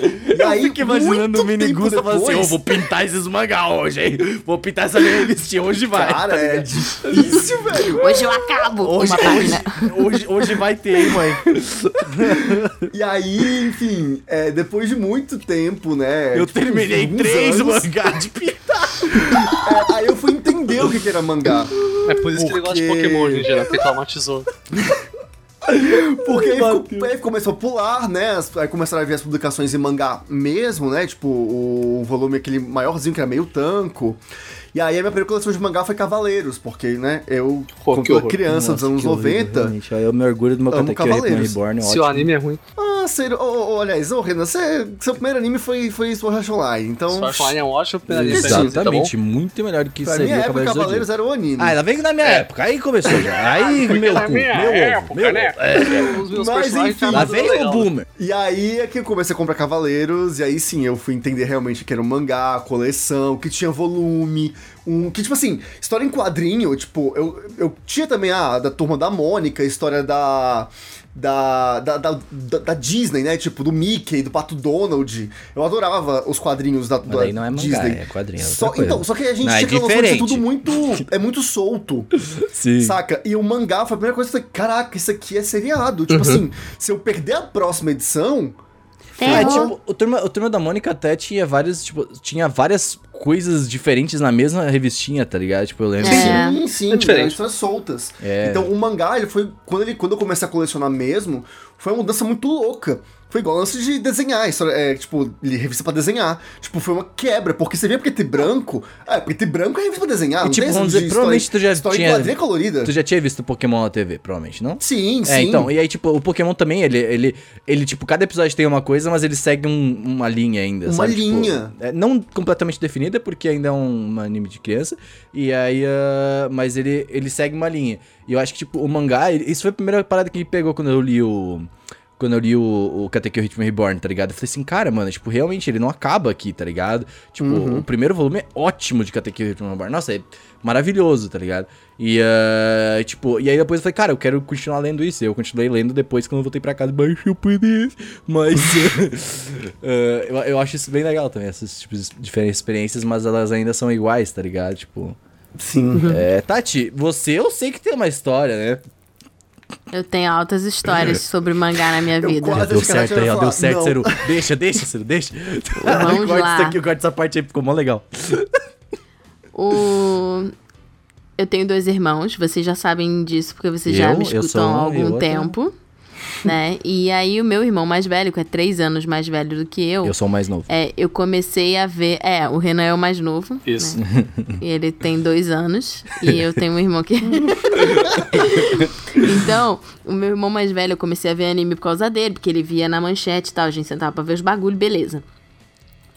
E aí, Eu fico imaginando o Minigusta tempo falando assim, ô, vou pintar esses mangá hoje, hein? Vou pintar essa minha revistinha, hoje vai. Cara, é difícil, velho. Hoje eu acabo Hoje, uma página. hoje, hoje, hoje vai ter, hein, mãe? E aí, enfim, é, depois de muito tempo, né? Eu tipo, terminei três anos, mangá de pintar. é, aí eu fui entender o que, que era mangá. É por isso que ele gosta de Porque- Pokémon dia, né? Porque traumatizou. Porque aí ficou, começou a pular, né? Aí começaram a ver as publicações em mangá mesmo, né? Tipo, o volume aquele maiorzinho que era meio tanco. E aí a minha primeira coleção de mangá foi Cavaleiros, porque, né, eu, Pô, toda horror. criança dos anos 90, Realmente, eu me orgulho do meu Amo Cavaleiros. Reborn, Se ótimo. o anime é ruim, Ah, sério, ô, ô, aliás, ô Renan, você, seu primeiro anime foi, foi Sword Art Online, então. Sword Art Online é um ótimo primeiro anime tá? Exatamente, muito melhor do que Pra seria minha época, Cavaleiros Cavaleiros era o anime. Ah, ela vem na minha época, aí começou já. Aí, meu Na cu, minha meu época, meu né? É. Os meus Mas, enfim, Lá vem o. Boomer. E aí é que eu comecei a comprar Cavaleiros, e aí sim, eu fui entender realmente que era um mangá, coleção, que tinha volume, um. Que, tipo assim, história em quadrinho, tipo, eu, eu tinha também a da turma da Mônica, a história da. Da, da, da, da- Disney, né? Tipo, do Mickey, do Pato Donald. Eu adorava os quadrinhos da, da aí não é mangá, Disney. é quadrinho, é Só, então, só que a gente Não, é tinha diferente. tudo muito. É muito solto. Sim. Saca? E o mangá foi a primeira coisa que eu falei, caraca, isso aqui é seriado. Tipo Uhum. assim, se eu perder a próxima edição. É, tipo, o Turma, o Turma da Mônica até tinha várias, tipo, tinha várias coisas diferentes na mesma revistinha, tá ligado? Tipo, eu lembro É. Sim, sim, É diferente. eram histórias soltas. É. Então o mangá, ele foi. Quando, ele, quando eu comecei a colecionar mesmo, foi uma mudança muito louca. Foi igual antes de desenhar, história, é, tipo, revista pra desenhar. Tipo, foi uma quebra, porque você vê preto e branco. É, preto e branco é revista pra desenhar. E, não tipo, tem vamos dizer, provavelmente tu já história tinha- quadrinha colorida. Tu já tinha visto Pokémon na TV, provavelmente, não? Sim, sim. É, então, e aí, tipo, o Pokémon também, ele, ele, ele tipo, cada episódio tem uma coisa, mas ele segue um- uma linha ainda, Uma sabe? Tipo, linha. é, não completamente definida, porque ainda é um, um anime de criança, e aí, ah, mas ele, ele segue uma linha. E eu acho que, tipo, o mangá, isso foi a primeira parada que me pegou quando eu li o... Quando eu li o, o Katekyo Hitman Reborn, tá ligado? Eu falei assim, cara, mano, tipo, realmente ele não acaba aqui, tá ligado? Tipo, Uhum. o primeiro volume é ótimo de Katekyo Hitman Reborn. Nossa, é maravilhoso, tá ligado? E, ah, tipo, e aí depois eu falei, cara, eu quero continuar lendo isso. E eu continuei lendo depois quando eu voltei pra casa, baixei o PDF. Mas ah, eu, eu acho isso bem legal também, essas tipos de diferentes experiências, mas elas ainda são iguais, tá ligado? Tipo, Sim. é, Tati, você eu sei que tem uma história, né? Eu tenho altas histórias sobre mangá na minha vida. Deu certo aí, ó, deu certo, não. Ceru. Deixa, deixa, Ceru, deixa. Vamos corta lá. isso aqui, corta essa parte aí, ficou mó legal. O... Eu tenho dois irmãos, vocês já sabem disso porque vocês já Eu? me Eu escutam sou um há algum outro tempo. Né? E aí o meu irmão mais velho, que é três anos mais velho do que eu, Eu sou o mais novo. é, eu comecei a ver. É, o Renan é o mais novo. Isso. né? E ele tem dois anos. E eu tenho um irmão que. então, o meu irmão mais velho, eu comecei a ver anime por causa dele, porque ele via na manchete e tal. A gente sentava pra ver os bagulho, beleza.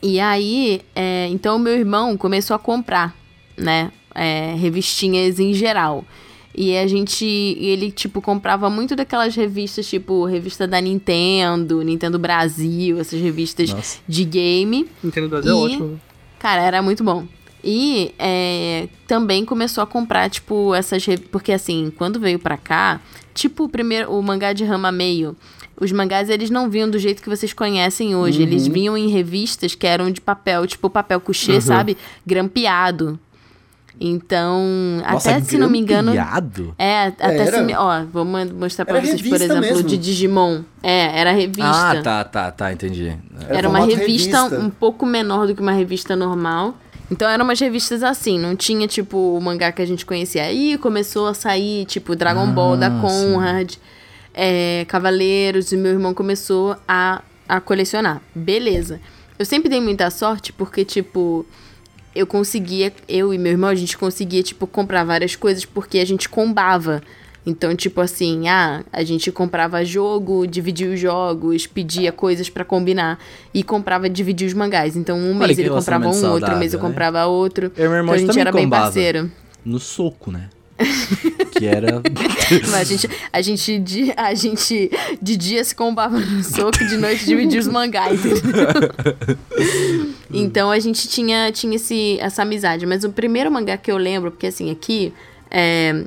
E aí, é, então o meu irmão começou a comprar, né? é, revistinhas em geral. E a gente. Ele, tipo, comprava muito daquelas revistas, tipo, revista da Nintendo, Nintendo Brasil, essas revistas Nossa. de game. Nintendo Brasil é E- ótimo. né? Cara, era muito bom. E é, também começou a comprar, tipo, essas. Porque assim, quando veio pra cá, tipo o primeiro, o mangá de rama meio. Os mangás, eles não vinham do jeito que vocês conhecem hoje. Eles vinham em revistas que eram de papel, tipo papel couché, sabe? Grampeado. Então, Nossa, até se não me engano. É, até Era? se me, Ó, vou mostrar pra Era vocês, por exemplo, mesmo. de Digimon. É, era revista. Ah, tá, tá, tá, entendi. Era uma formato revista, revista. um pouco menor do que uma revista normal. Então eram umas revistas assim, não tinha tipo o mangá que a gente conhecia. Aí começou a sair, tipo, Dragon Ball da Conrad, é, Cavaleiros, e meu irmão começou a, a colecionar. Beleza. Eu sempre dei muita sorte porque, tipo, eu conseguia, eu e meu irmão, a gente conseguia, tipo, comprar várias coisas porque a gente combava Então, tipo assim, ah, a gente comprava jogo, dividia os jogos, pedia coisas pra combinar e comprava dividir os mangás. Então, um Olha mês ele comprava um, relacionamento outro mês eu saudável, né? comprava outro. Eu e meu irmão então, a gente era bem combava. parceiro. No soco, né? que era. Mas a gente, a gente, de, a gente de dia se combava no soco, de noite dividia os mangás, então a gente tinha, tinha esse, essa amizade. Mas o primeiro mangá que eu lembro, porque assim, aqui, é,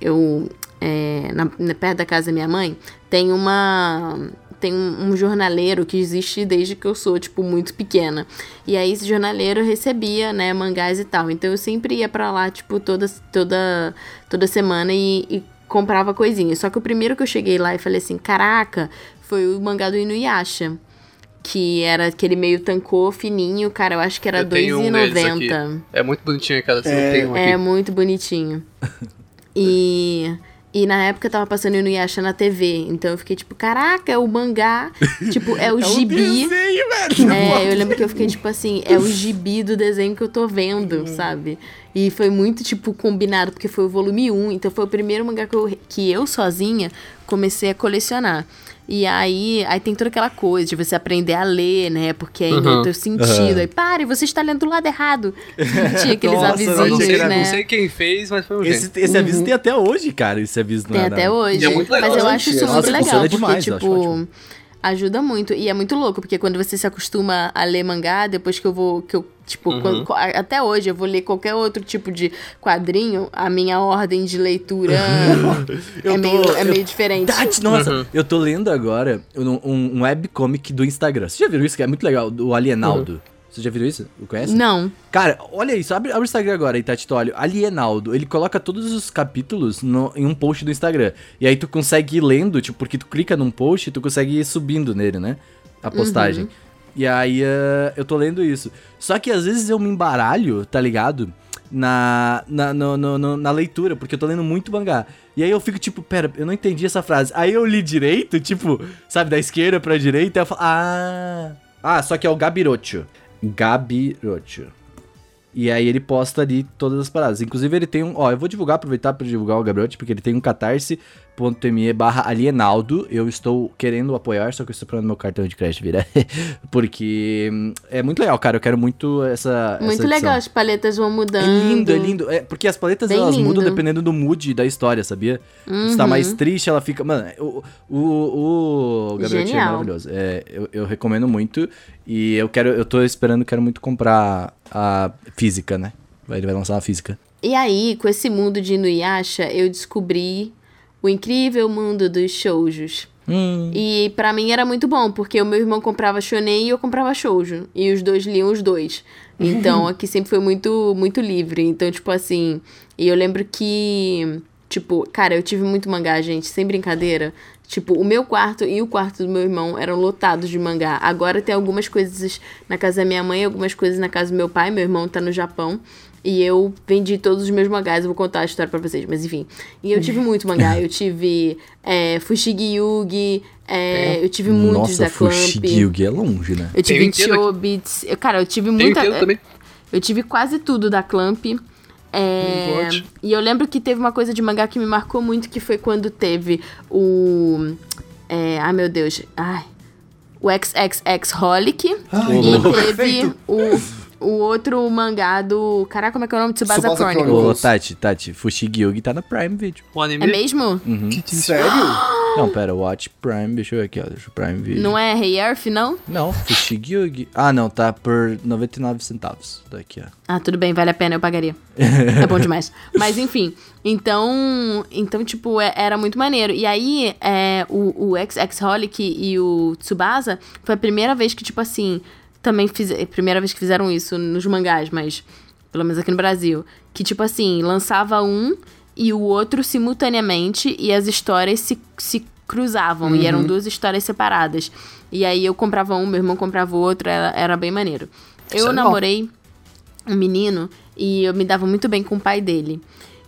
eu, é, na, na- perto da casa da minha mãe, tem uma... Tem um, um jornaleiro que existe desde que eu sou, tipo, muito pequena. E aí esse jornaleiro recebia, né, mangás e tal. Então eu sempre ia pra lá, tipo, toda, toda, toda semana e, e comprava coisinhas. Só que o primeiro que eu cheguei lá e falei assim, caraca, foi o mangá do Inuyasha. Que era aquele meio tancô fininho, cara, eu acho que era Eu tenho um deles aqui. R$2,90. É muito bonitinho, cara. Você É. tem um aqui. É muito bonitinho. E, e na época tava passando Inuyasha na TV. Então eu fiquei tipo, caraca, é o mangá. tipo, é o gibi. É, eu lembro que eu fiquei tipo assim, é o gibi do desenho que eu tô vendo, sabe? E foi muito, tipo, combinado, porque foi o volume 1. Então foi o primeiro mangá que eu, que eu sozinha comecei a colecionar. E aí, aí tem toda aquela coisa de você aprender a ler, né? Porque ainda Uhum. é teu sentido. Aí, pare, você está lendo do lado errado. Tinha aqueles Nossa, Eu não, avisinhos, sei, né? não sei quem fez, mas foi um Esse, jeito. esse aviso tem até hoje, cara. Esse aviso Tem na- até hoje. E é muito legal, Mas eu acho isso muito legal, porque, demais, tipo, ótimo. Ajuda muito. E é muito louco, porque quando você se acostuma a ler mangá, depois que eu vou, que eu, tipo, Uhum. quando- até hoje eu vou ler qualquer outro tipo de quadrinho, a minha ordem de leitura Eu é, tô- meio, é eu- meio diferente. Tati, nossa, eu tô lendo agora um, um, webcomic do Instagram. Você já viu isso? Que é muito legal, do Alienaldo. Você já viu isso? O conhece? Não. Cara, olha isso, abre, abre o Instagram agora aí, Tati, tu olha. Alienaldo, ele coloca todos os capítulos no- em um post do Instagram. E aí tu consegue ir lendo, tipo, porque tu clica num post e tu consegue ir subindo nele, né? A postagem. E aí eh, eu tô lendo isso. Só que às vezes eu me embaralho, tá ligado? Na, na, no- no- no- na leitura, porque eu tô lendo muito mangá. E aí eu fico tipo, pera, eu não entendi essa frase. Aí eu li direito, tipo, sabe, da esquerda pra direita, e eu falo, ah. Ah, só que é o Gabirocho. Gabirocho. E aí ele posta ali todas as paradas. Inclusive ele tem um... Ó, eu vou divulgar, aproveitar pra divulgar o Gabriel, porque ele tem um catarse.me barra alienaldo. Eu estou querendo apoiar, só que eu estou esperando meu cartão de crédito virar. porque hum, é muito legal, cara. Eu quero muito essa Muito essa legal, as paletas vão É mudando. lindo, é lindo. É, porque as paletas Bem elas mudam lindo. dependendo do mood da história, sabia? Se tá mais triste, ela fica. Mano, o, o, o Gabriel é maravilhoso. É, eu, eu recomendo muito. E eu quero. Eu tô esperando, quero muito comprar a física, né? Ele vai lançar a física. E aí, com esse mundo de Inuyasha, eu descobri o incrível mundo dos shoujos. Hum. E pra mim era muito bom, porque o meu irmão comprava shonen e eu comprava shoujo. E os dois liam os dois. Então aqui sempre foi muito, muito livre. Então, tipo assim. E eu lembro que. Tipo, cara, eu tive muito mangá, gente, sem brincadeira. Tipo, o meu quarto e o quarto do meu irmão eram lotados de mangá. Agora tem algumas coisas na casa da minha mãe, algumas coisas na casa do meu pai. Meu irmão tá no Japão. E eu vendi todos os meus mangás, eu vou contar a história pra vocês, mas enfim. E eu tive muito mangá, eu tive é, Fushigi Yugi, é, eu tive muitos Nossa, da Clamp. Fushigi Yugi é longe, né? Eu tive. Chobits. Eu- Cara, eu tive muita. inteiro também. Eu tive quase tudo da Clamp. É, e eu lembro que teve uma coisa de mangá que me marcou muito, que foi quando teve o. É, ai meu Deus. Ai. O XXX Holic. Ai, e teve o, o outro mangá do. Caraca, como é que é o nome? Tsubasa, Tsubasa Chronicles. Chronicles. Ô, Tati, Tati, Fushigi Yugi tá na Prime Video. O anime. É mesmo? Sério? Não, pera, Watch Prime, deixa eu ver aqui, ó. Deixa o Prime Video. Não é Hey Earth, não? Não, Fushigi Yugi. Ah, não, tá por 99 centavos. Daqui, ó. Ah, tudo bem, vale a pena, eu pagaria. é bom demais. Mas enfim, então, então tipo, é- era muito maneiro. E aí, é, o, o XX-Holic e o Tsubasa foi a primeira vez que, tipo assim, também fiz. é a Primeira vez que fizeram isso nos mangás, mas pelo menos aqui no Brasil. Que, tipo assim, lançava um e o outro simultaneamente e as histórias se, se cruzavam. E eram duas histórias separadas. E aí eu comprava um, meu irmão comprava o outro, era, era bem maneiro. Isso Eu é namorei um menino e eu me dava muito bem com o pai dele.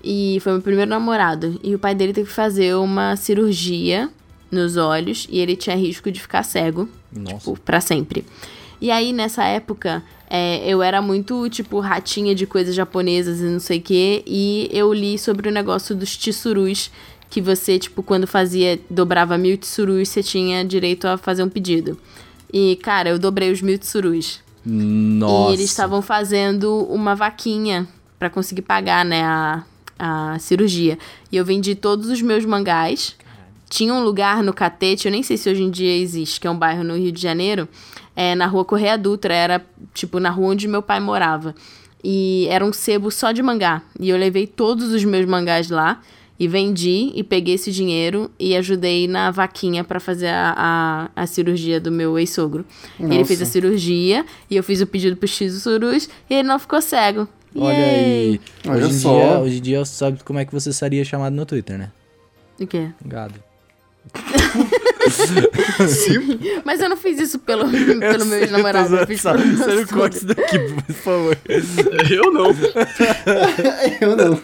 E foi meu primeiro namorado. E o pai dele teve que fazer uma cirurgia nos olhos e ele tinha risco de ficar cego, Nossa. tipo, pra sempre. E aí, nessa época, é, eu era muito, tipo, ratinha de coisas japonesas e não sei o quê. E eu li sobre o negócio dos tsurus, que você, tipo, quando fazia, dobrava mil tsurus, você tinha direito a fazer um pedido. E, cara, eu dobrei os mil tsurus. Nossa. E eles estavam fazendo uma vaquinha pra conseguir pagar, né, a, a cirurgia. E eu vendi todos os meus mangás. Tinha um lugar no Catete, eu nem sei se hoje em dia existe, que é um bairro no Rio de Janeiro, é, na rua Correia Dutra, era tipo na rua onde meu pai morava. E era um sebo só de mangá. E eu levei todos os meus mangás lá e vendi e peguei esse dinheiro e ajudei na vaquinha pra fazer a, a, a cirurgia do meu ex-sogro. Ele fez a cirurgia e eu fiz o pedido pro X Surus e ele não ficou cego. Olha Yay! aí. Olha hoje, em só. dia, hoje em dia você sabe como é que você seria chamado no Twitter, né? O quê? Gado. Mas eu não fiz isso pelo, pelo meu ex-namorado. Eu fiz pelo meu Você não isso daqui, por favor. Eu não. Eu não.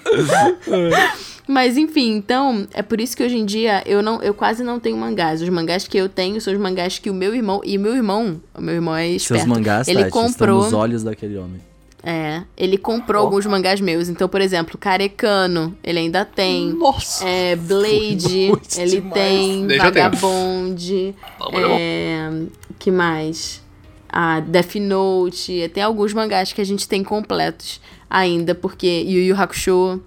Mas enfim, então, é por isso que hoje em dia eu não, eu quase não tenho mangás. Os mangás que eu tenho são os mangás que o meu irmão, e o meu irmão, o meu irmão é esperto. Seus mangás, ele Tati, estão comprou, nos olhos daquele homem. É, ele comprou alguns mangás meus. Então, por exemplo, Carecano, ele ainda tem. Nossa. É, Blade, ele demais. tem tenho. Vagabond, é, que mais? A Death Note, tem alguns mangás que a gente tem completos ainda, porque Yu Yu Hakusho,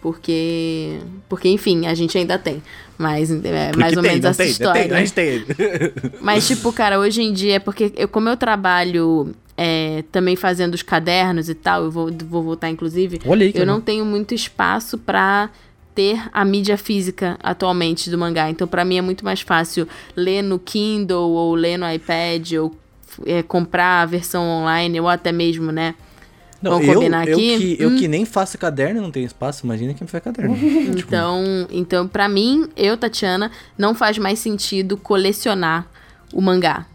porque porque enfim, a gente ainda tem. Mas é mais ou menos essa história. Tem, a gente tem. Mas, tipo, cara, hoje em dia, porque eu, como eu trabalho é, também fazendo os cadernos e tal, eu vou, vou voltar, inclusive, Olha aí que eu não tenho muito espaço pra ter a mídia física atualmente do mangá. Então, pra mim é muito mais fácil ler no Kindle ou ler no iPad ou é, comprar a versão online ou até mesmo, né? Não, Vamos eu, combinar eu aqui? Que, eu Hum. que nem faço caderno e não tenho espaço, imagina quem faz caderno. Tipo, Então, então para mim, eu, Tatiana, não faz mais sentido colecionar o mangá.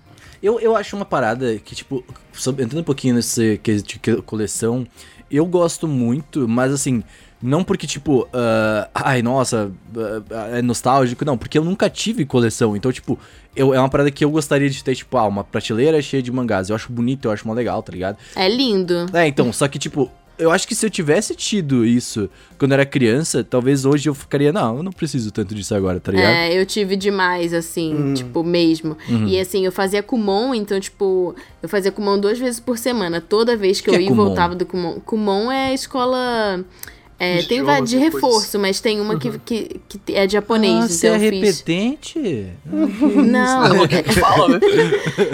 Eu, eu acho uma parada que, tipo, entrando um pouquinho nesse quesito de coleção, eu gosto muito, mas assim, não porque, tipo, ah, ai, nossa, ah, é nostálgico, não, porque eu nunca tive coleção, então, tipo, eu, é uma parada que eu gostaria de ter, tipo, ah, uma prateleira cheia de mangás, eu acho bonito, eu acho mó legal, tá ligado? É lindo. É, então, só que, tipo, eu acho que se eu tivesse tido isso quando eu era criança, talvez hoje eu ficaria, não, eu não preciso tanto disso agora, tá ligado? É, eu tive demais, assim, tipo, mesmo. Uhum. E assim, eu fazia Kumon, então, tipo, eu fazia Kumon duas vezes por semana. Toda vez que, Que eu é ia e voltava do Kumon. Kumon é a escola. É, De tem idioma, va- de reforço, mas tem uma que, que, que é de japonês. Ah, então você é eu fiz. repetente? Não, é, Fala, né?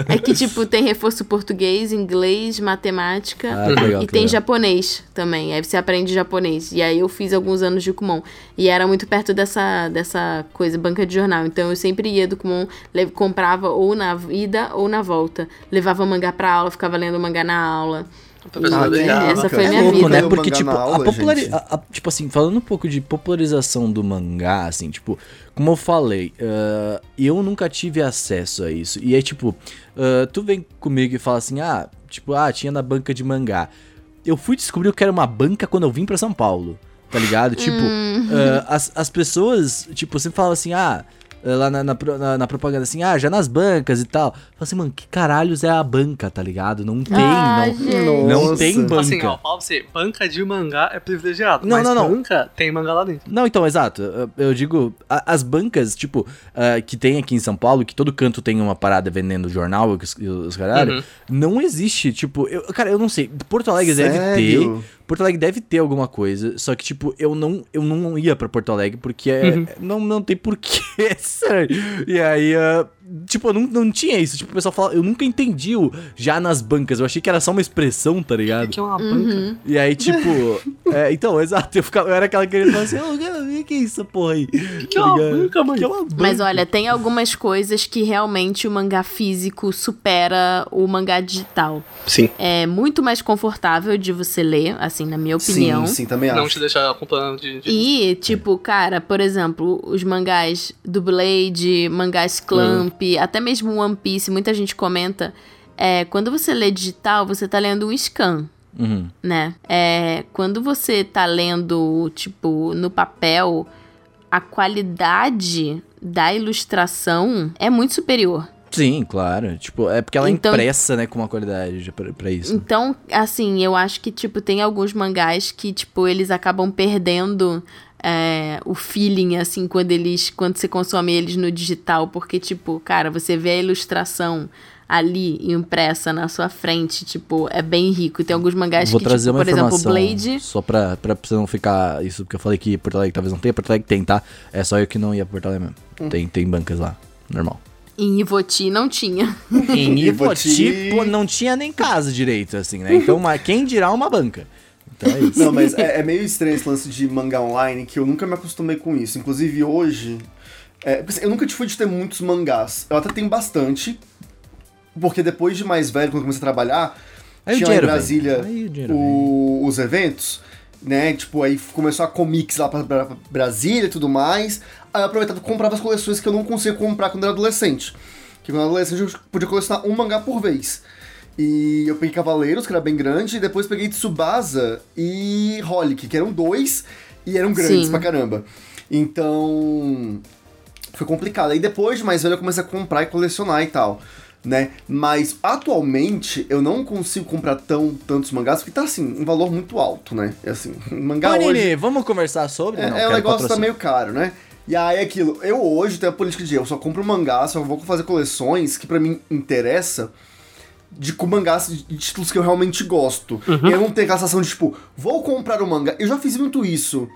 é que, tipo, tem reforço português, inglês, matemática. Ah, legal, E tem legal. japonês também. Aí você aprende japonês. E aí eu fiz alguns anos de Kumon. E era muito perto dessa, dessa coisa, banca de jornal. Então eu sempre ia do Kumon, comprava ou na ida ou na volta. Levava mangá pra aula, ficava lendo mangá na aula. Legal. essa foi É minha louco, vida. né? Porque, tipo, na a aula, populari... a- a- tipo assim, falando um pouco de popularização do mangá, assim, tipo, como eu falei, ah, eu nunca tive acesso a isso. E aí, tipo, ah, tu vem comigo e fala assim, ah, tipo, ah, tinha na banca de mangá. Eu fui descobrir o que era uma banca quando eu vim pra São Paulo, tá ligado? Tipo, ah, as, as pessoas, tipo, sempre falam assim, ah. Lá na, na, na- na propaganda assim, ah, já nas bancas e tal. Fala assim, mano, que caralhos é a banca, tá ligado? Não tem, Ah, não, gente. não tem banca. Assim, ó, fala pra você, banca de mangá é privilegiado. Não, mas não, não. banca tem mangá lá dentro. Não, então, exato. Eu- digo, a- as bancas, tipo, ah, que tem aqui em São Paulo, que todo canto tem uma parada vendendo jornal e os, os caralho, Uhum. não existe, tipo, eu, cara, eu não sei. Porto Alegre deve Sério? ter. Porto Alegre deve ter alguma coisa, só que, tipo, eu não, eu não ia pra Porto Alegre porque é- Uhum. não, não tem porquê, sério. E aí, ah, tipo, não, não tinha isso. Tipo, o pessoal fala, eu nunca entendi o já nas bancas, eu achei que era só uma expressão, tá ligado? Que é uma Uhum. banca. E aí, tipo. é, então, exato. Eu, ficava, eu era aquela criança que falava assim: "Ô, o que é isso, porra aí? que é uma banca, mãe? Que é uma banca? Mas olha, tem algumas coisas que realmente o mangá físico supera o mangá digital. Sim. É muito mais confortável de você ler, assim, na minha opinião. Sim, sim, também Não acho. te deixar comprando de. de... E, tipo, cara, por exemplo, os mangás do Blade, mangás Clamp, até mesmo One Piece, muita gente comenta. É, quando você lê digital, você tá lendo um scan, Uhum. né? É, quando você tá lendo, tipo, no papel, a qualidade da ilustração é muito superior. Sim, claro. Tipo, é porque ela é Então- impressa, né, com uma qualidade de- pra, pra isso. Então, assim, eu acho que, tipo, tem alguns mangás que, tipo, eles acabam perdendo é, o feeling, assim, quando eles. Quando você consome eles no digital, porque, tipo, cara, você vê a ilustração ali impressa na sua frente, tipo, é bem rico. Tem alguns mangás Vou que, trazer tipo, uma por exemplo, Blade. só pra, pra você não ficar isso, porque eu falei que Porto Alegre talvez não tenha, Porto Alegre tem, tá? É só eu que não ia pra Porto Alegre mesmo. Hum. Tem, tem bancas lá, normal. Em Ivoti não tinha. Em Ivoti- pô, não tinha nem casa direito, assim, né? Então, quem dirá uma banca? Então é. Não, mas é, é meio estranho esse lance de mangá online, que eu nunca me acostumei com isso. Inclusive hoje. é, assim, eu nunca fui de ter muitos mangás. Eu até tenho bastante. Porque depois de mais velho, quando eu comecei a trabalhar, Aí tinha em. Brasília o os eventos, né? Tipo, aí começou a comics lá pra, pra Brasília e tudo mais. Aí eu aproveitava e comprava as coleções que eu não conseguia comprar quando era adolescente. Que quando eu era adolescente eu podia colecionar um mangá por vez. E eu peguei Cavaleiros, que era bem grande, e depois peguei Tsubasa e Holic, que eram dois e eram grandes Sim. pra caramba. Então. Foi complicado. Aí depois de mais velho eu comecei a comprar e colecionar e tal. Né? Mas atualmente eu não consigo comprar tão tantos mangás, porque tá assim, um valor muito alto, né? É assim, mangá Panini, hoje. vamos conversar sobre? É, Não, é, o negócio tá meio caro, né? E aí aquilo, eu hoje tenho a política de eu só compro mangá, só vou fazer coleções que pra mim interessa de com mangás de de títulos que eu realmente gosto. Uhum. E eu não tenho aquela sensação de tipo, vou comprar um mangá. Eu já fiz muito isso.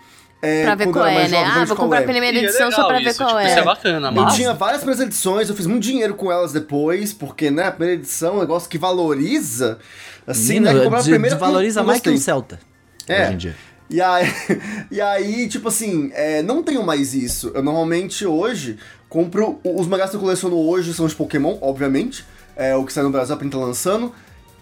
É, pra ver eu qual é, né? jovem, Ah, vou comprar é. a primeira é edição só legal pra ver isso, qual tipo, é. Isso é bacana, Eu mas... tinha várias primeiras edições, eu fiz muito dinheiro com elas depois, porque, né, a primeira edição é um negócio que valoriza, assim, Menino, né, comprar a de- primeira desvaloriza não mais que um gostei. Celta. É. Hoje em dia. E aí, e aí tipo assim, é, não tenho mais isso. Eu normalmente hoje compro. Os mangás que eu coleciono hoje são os Pokémon, obviamente. É o que sai no Brasil, a Print tá lançando.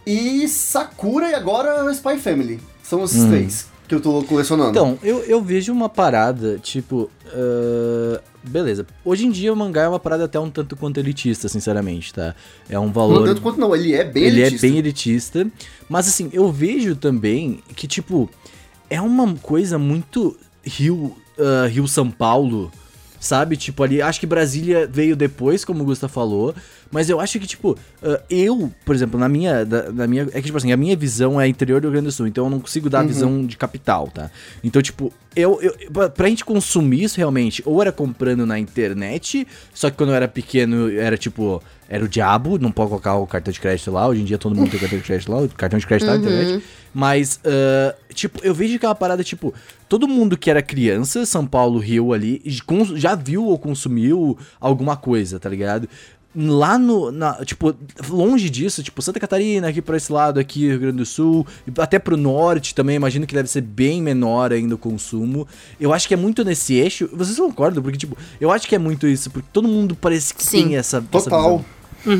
E Sakura e agora Spy Family. São esses três que eu tô colecionando. Então, eu, eu vejo uma parada, tipo. ah, beleza. Hoje em dia o mangá é uma parada até um tanto quanto elitista, sinceramente, tá? É um não valor. tanto quanto não, ele é bem ele elitista. é bem elitista. Mas assim, eu vejo também que, tipo, é uma coisa muito Rio, ah, Rio São Paulo. Sabe? Tipo, ali. Acho que Brasília veio depois, como o Gusta falou. Mas eu acho que, tipo, ah, eu, por exemplo, na minha, da- na minha. É que, tipo assim, a minha visão é interior do Rio Grande do Sul. Então eu não consigo dar a visão de capital, tá? Então, tipo, eu, eu. pra- Pra gente consumir isso realmente, ou era comprando na internet. Só que quando eu era pequeno, era tipo. Era o diabo, não pode colocar o cartão de crédito lá. Hoje em dia todo mundo tem cartão de crédito lá. O cartão de crédito tá na internet. Mas, ah, tipo, eu vejo aquela parada, tipo, todo mundo que era criança, São Paulo, Rio ali, já viu ou consumiu alguma coisa, tá ligado? Lá no, na, tipo, longe disso, tipo, Santa Catarina, aqui pra esse lado, aqui, Rio Grande do Sul, até pro norte também, imagino que deve ser bem menor ainda o consumo. Eu acho que é muito nesse eixo, vocês concordam? Porque, tipo, eu acho que é muito isso, porque todo mundo parece que Sim. tem essa, essa Total. visão.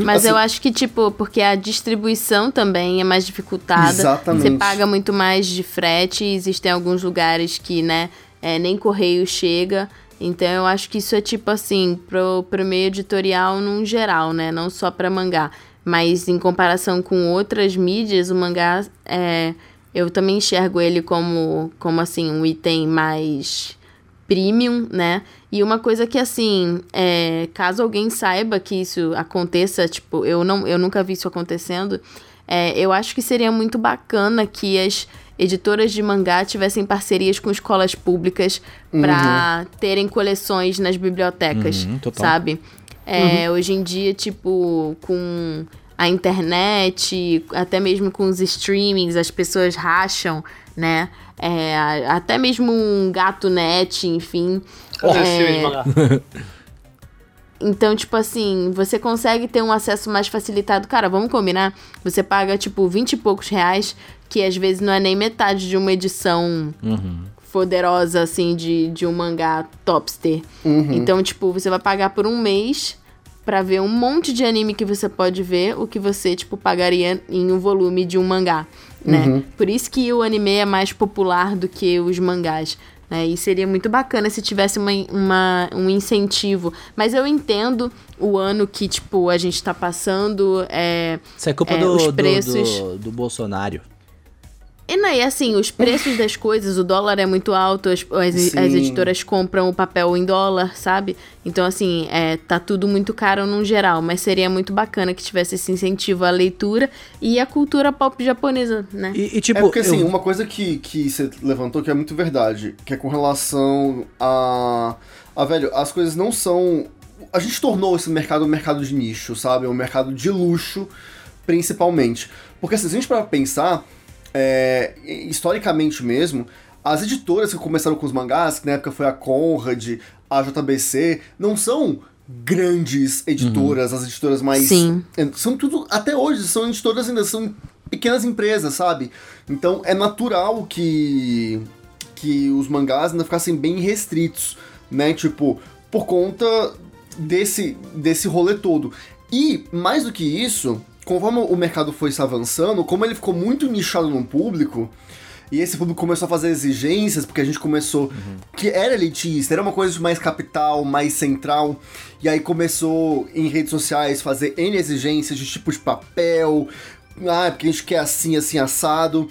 Mas Assim- eu acho que, tipo, porque a distribuição também é mais dificultada. Exatamente. Você paga muito mais de frete. Existem alguns lugares que, né, é, nem correio chega. Então eu acho que isso é tipo assim, pro, pro meio editorial num geral, né? Não só pra mangá. Mas em comparação com outras mídias, o mangá é. Eu também enxergo ele como, como assim, um item mais premium, né? E uma coisa que, assim, é, caso alguém saiba que isso aconteça, tipo, eu, não, eu nunca vi isso acontecendo, é, eu acho que seria muito bacana que as editoras de mangá tivessem parcerias com escolas públicas pra terem coleções nas bibliotecas, Uhum, total. sabe? É, Hoje em dia, tipo, com a internet, até mesmo com os streamings, as pessoas racham, né? É, até mesmo um gato net, enfim. Esse É? então, tipo assim, você consegue ter um acesso mais facilitado. Cara, vamos combinar? Você paga, tipo, 20 e poucos reais, que às vezes não é nem metade de uma edição poderosa, assim, de, de um mangá topster. Então, tipo, você vai pagar por um mês pra ver um monte de anime que você pode ver, o que você, tipo, pagaria em um volume de um mangá, né? Por isso que o anime é mais popular do que os mangás. Né? E seria muito bacana se tivesse uma, uma- um incentivo. Mas eu entendo o ano que, tipo, a gente tá passando. É, Isso é culpa É, do, os do- preços- do, do Bolsonaro. E, não, e assim, os preços das coisas, o dólar é muito alto, as, as, as editoras compram o papel em dólar, sabe? Então, assim, é, tá tudo muito caro no geral, mas seria muito bacana que tivesse esse incentivo à leitura e à cultura pop japonesa, né? E, e, tipo, é porque assim, eu- uma coisa que, que você levantou que é muito verdade, que é com relação a. a velho, as coisas não são. A gente tornou esse mercado um mercado de nicho, sabe? Um mercado de luxo, principalmente. Porque assim, se a gente parar pra pensar, é, historicamente mesmo, as editoras que começaram com os mangás, que na época foi a Conrad, a JBC, não são grandes editoras, as editoras mais. Sim. São tudo, até hoje, são editoras ainda, são pequenas empresas, sabe? Então é natural que, que os mangás ainda ficassem bem restritos, né? Tipo, por conta desse, desse rolê todo. E, mais do que isso, conforme o mercado foi se avançando, como ele ficou muito nichado no público, e esse público começou a fazer exigências, porque a gente começou. que era elitista, era uma coisa mais capital, mais central. E aí começou em redes sociais fazer N exigências de tipo de papel. Ah, porque a gente quer assim, assim, assado.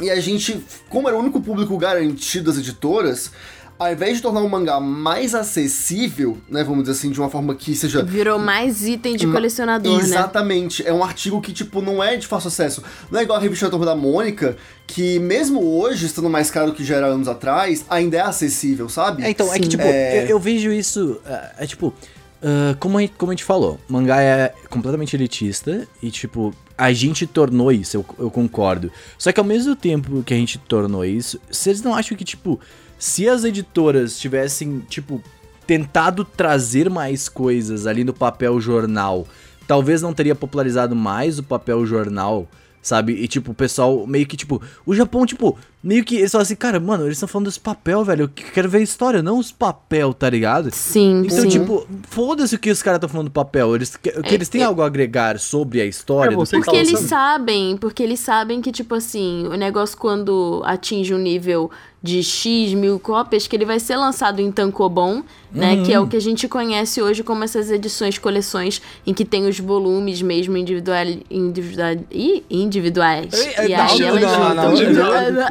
E a gente, como era o único público garantido das editoras, ao invés de tornar o mangá mais acessível, né, vamos dizer assim, de uma forma que seja Virou mais item de colecionador, né? Exatamente. É um artigo que, tipo, não é de fácil acesso. Não é igual a revista da Turma da Mônica, que mesmo hoje, estando mais caro que já era anos atrás, ainda é acessível, sabe? É, então, é que, Sim. tipo, É. Eu, eu vejo isso. É, é tipo. ah, como, a gente, como a gente falou, mangá é completamente elitista e, tipo, a gente tornou isso, eu, eu concordo. Só que ao mesmo tempo que a gente tornou isso, vocês não acham que, tipo, se as editoras tivessem, tipo, tentado trazer mais coisas ali no papel jornal, talvez não teria popularizado mais o papel jornal, sabe? E, tipo, o pessoal meio que, tipo, o Japão, tipo, meio que eles falam assim, cara, mano, eles estão falando desse papel, velho, eu que- quero ver a história, não os papel, tá ligado? Sim, Então, sim. tipo, foda-se o que os caras estão falando do papel. Eles, que, que eles têm algo a agregar sobre a história É, do Porque eles sabe? sabem, porque eles sabem que, tipo assim, o negócio quando atinge um nível de X mil cópias, que ele vai ser lançado em Tankobon, né? Que é o que a gente conhece hoje como essas edições, coleções, em que tem os volumes mesmo individual, individual, individuais. e aí elas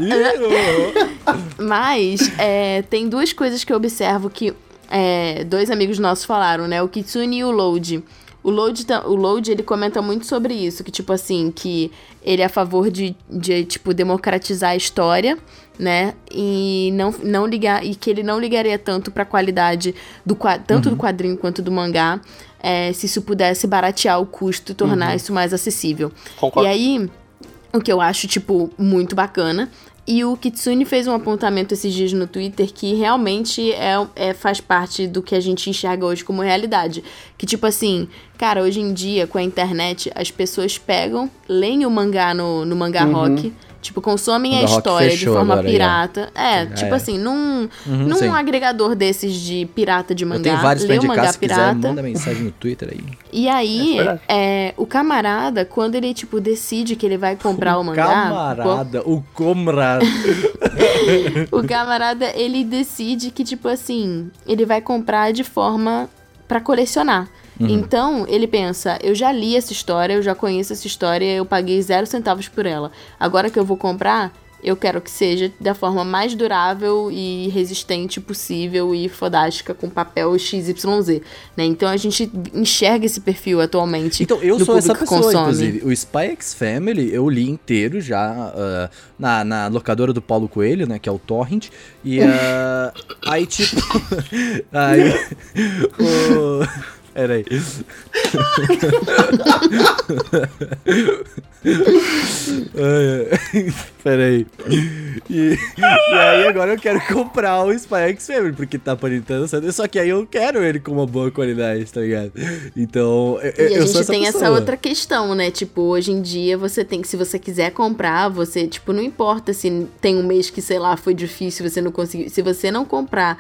Mas é, tem duas coisas que eu observo que é, dois amigos nossos falaram, né? O Kitsune e o Load. O Load, o Load, ele comenta muito sobre isso, que tipo assim, que ele é a favor de, de tipo, democratizar a história, né? E não, não ligar, e que ele não ligaria tanto pra qualidade do tanto do quadrinho quanto do mangá, é, se isso pudesse baratear o custo e tornar isso mais acessível. Concordo. E aí, o que eu acho, tipo, muito bacana. E o Kitsune fez um apontamento esses dias no Twitter que realmente é, é, faz parte do que a gente enxerga hoje como realidade. Que, tipo assim, cara, hoje em dia, com a internet, as pessoas pegam, leem o mangá no, no mangá rock. Tipo, consomem a história de forma agora, pirata. É, Já tipo é. assim, num, Uhum, num sim. agregador desses de pirata de Eu mangá. tenho vários pra lê o indicar, mangá se quiser, pirata. manda mensagem no Twitter aí. E aí, É é, o camarada, quando ele, tipo, decide que ele vai comprar o, mangá. Camarada, o comrade. O camarada, ele decide que, tipo assim, ele vai comprar de forma pra colecionar. Então, ele pensa, eu já li essa história, eu já conheço essa história, eu paguei zero centavos por ela. Agora que eu vou comprar, eu quero que seja da forma mais durável e resistente possível e fodástica com papel XYZ, né? Então a gente enxerga esse perfil atualmente Então, eu sou essa pessoa, consome. inclusive. O Spy X Family eu li inteiro já ah, na, na locadora do Paulo Coelho, né? Que é o Torrent. E ah, aí, tipo. aí. o. Peraí. Peraí. E, e aí agora eu quero comprar o Spy X Family, porque tá aparentando certo. Só que aí eu quero ele com uma boa qualidade, tá ligado? Então, eu, E a eu gente essa tem essa pessoa. outra questão, né? Tipo, hoje em dia você tem que, se você quiser comprar, você, tipo, não importa se tem um mês que, sei lá, foi difícil, você não conseguiu. Se você não comprar,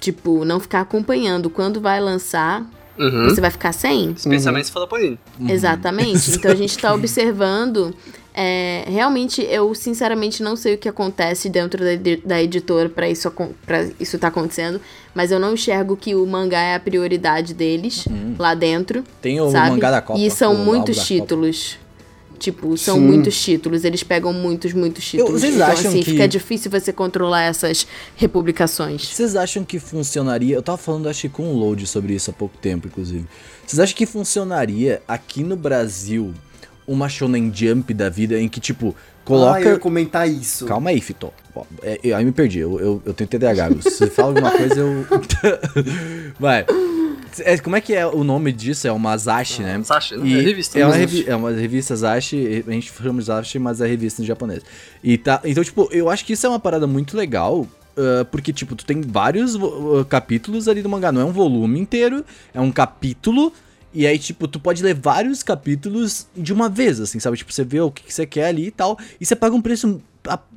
tipo, não ficar acompanhando quando vai lançar, Uhum. você vai ficar sem. Especialmente se for da Panini. Exatamente. Então a gente tá observando. é, realmente, eu sinceramente não sei o que acontece dentro da, da editora pra isso, pra isso tá acontecendo, mas eu não enxergo que o mangá é a prioridade deles lá dentro. Tem o sabe? mangá da Copa. E são muitos títulos. Tipo, são Sim. muitos títulos, eles pegam muitos, muitos títulos. vocês então, acham assim, que- fica difícil você controlar essas republicações. Vocês acham que funcionaria? Eu tava falando, acho que com o Load sobre isso há pouco tempo, inclusive. Vocês acham que funcionaria aqui no Brasil uma Shonen Jump da vida em que, tipo, coloca. Ah, eu ia comentar isso. Calma aí, Fito. É, eu- aí me perdi, eu, eu, eu tenho TDAH. Se você fala alguma coisa, eu. Vai. É, como é que é o nome disso? É uma Zashi, né? Zashi, né? E É revista, É uma, né? revi é uma revista Zashi, a gente chama de Zashi, mas é revista em japonês. E tá, então, tipo, eu acho que isso é uma parada muito legal. ah, porque, tipo, tu tem vários ah, capítulos ali do mangá. Não é um volume inteiro, é um capítulo. E aí, tipo, tu pode ler vários capítulos de uma vez, assim, sabe? Tipo, você vê o que, que você quer ali e tal. E você paga um preço,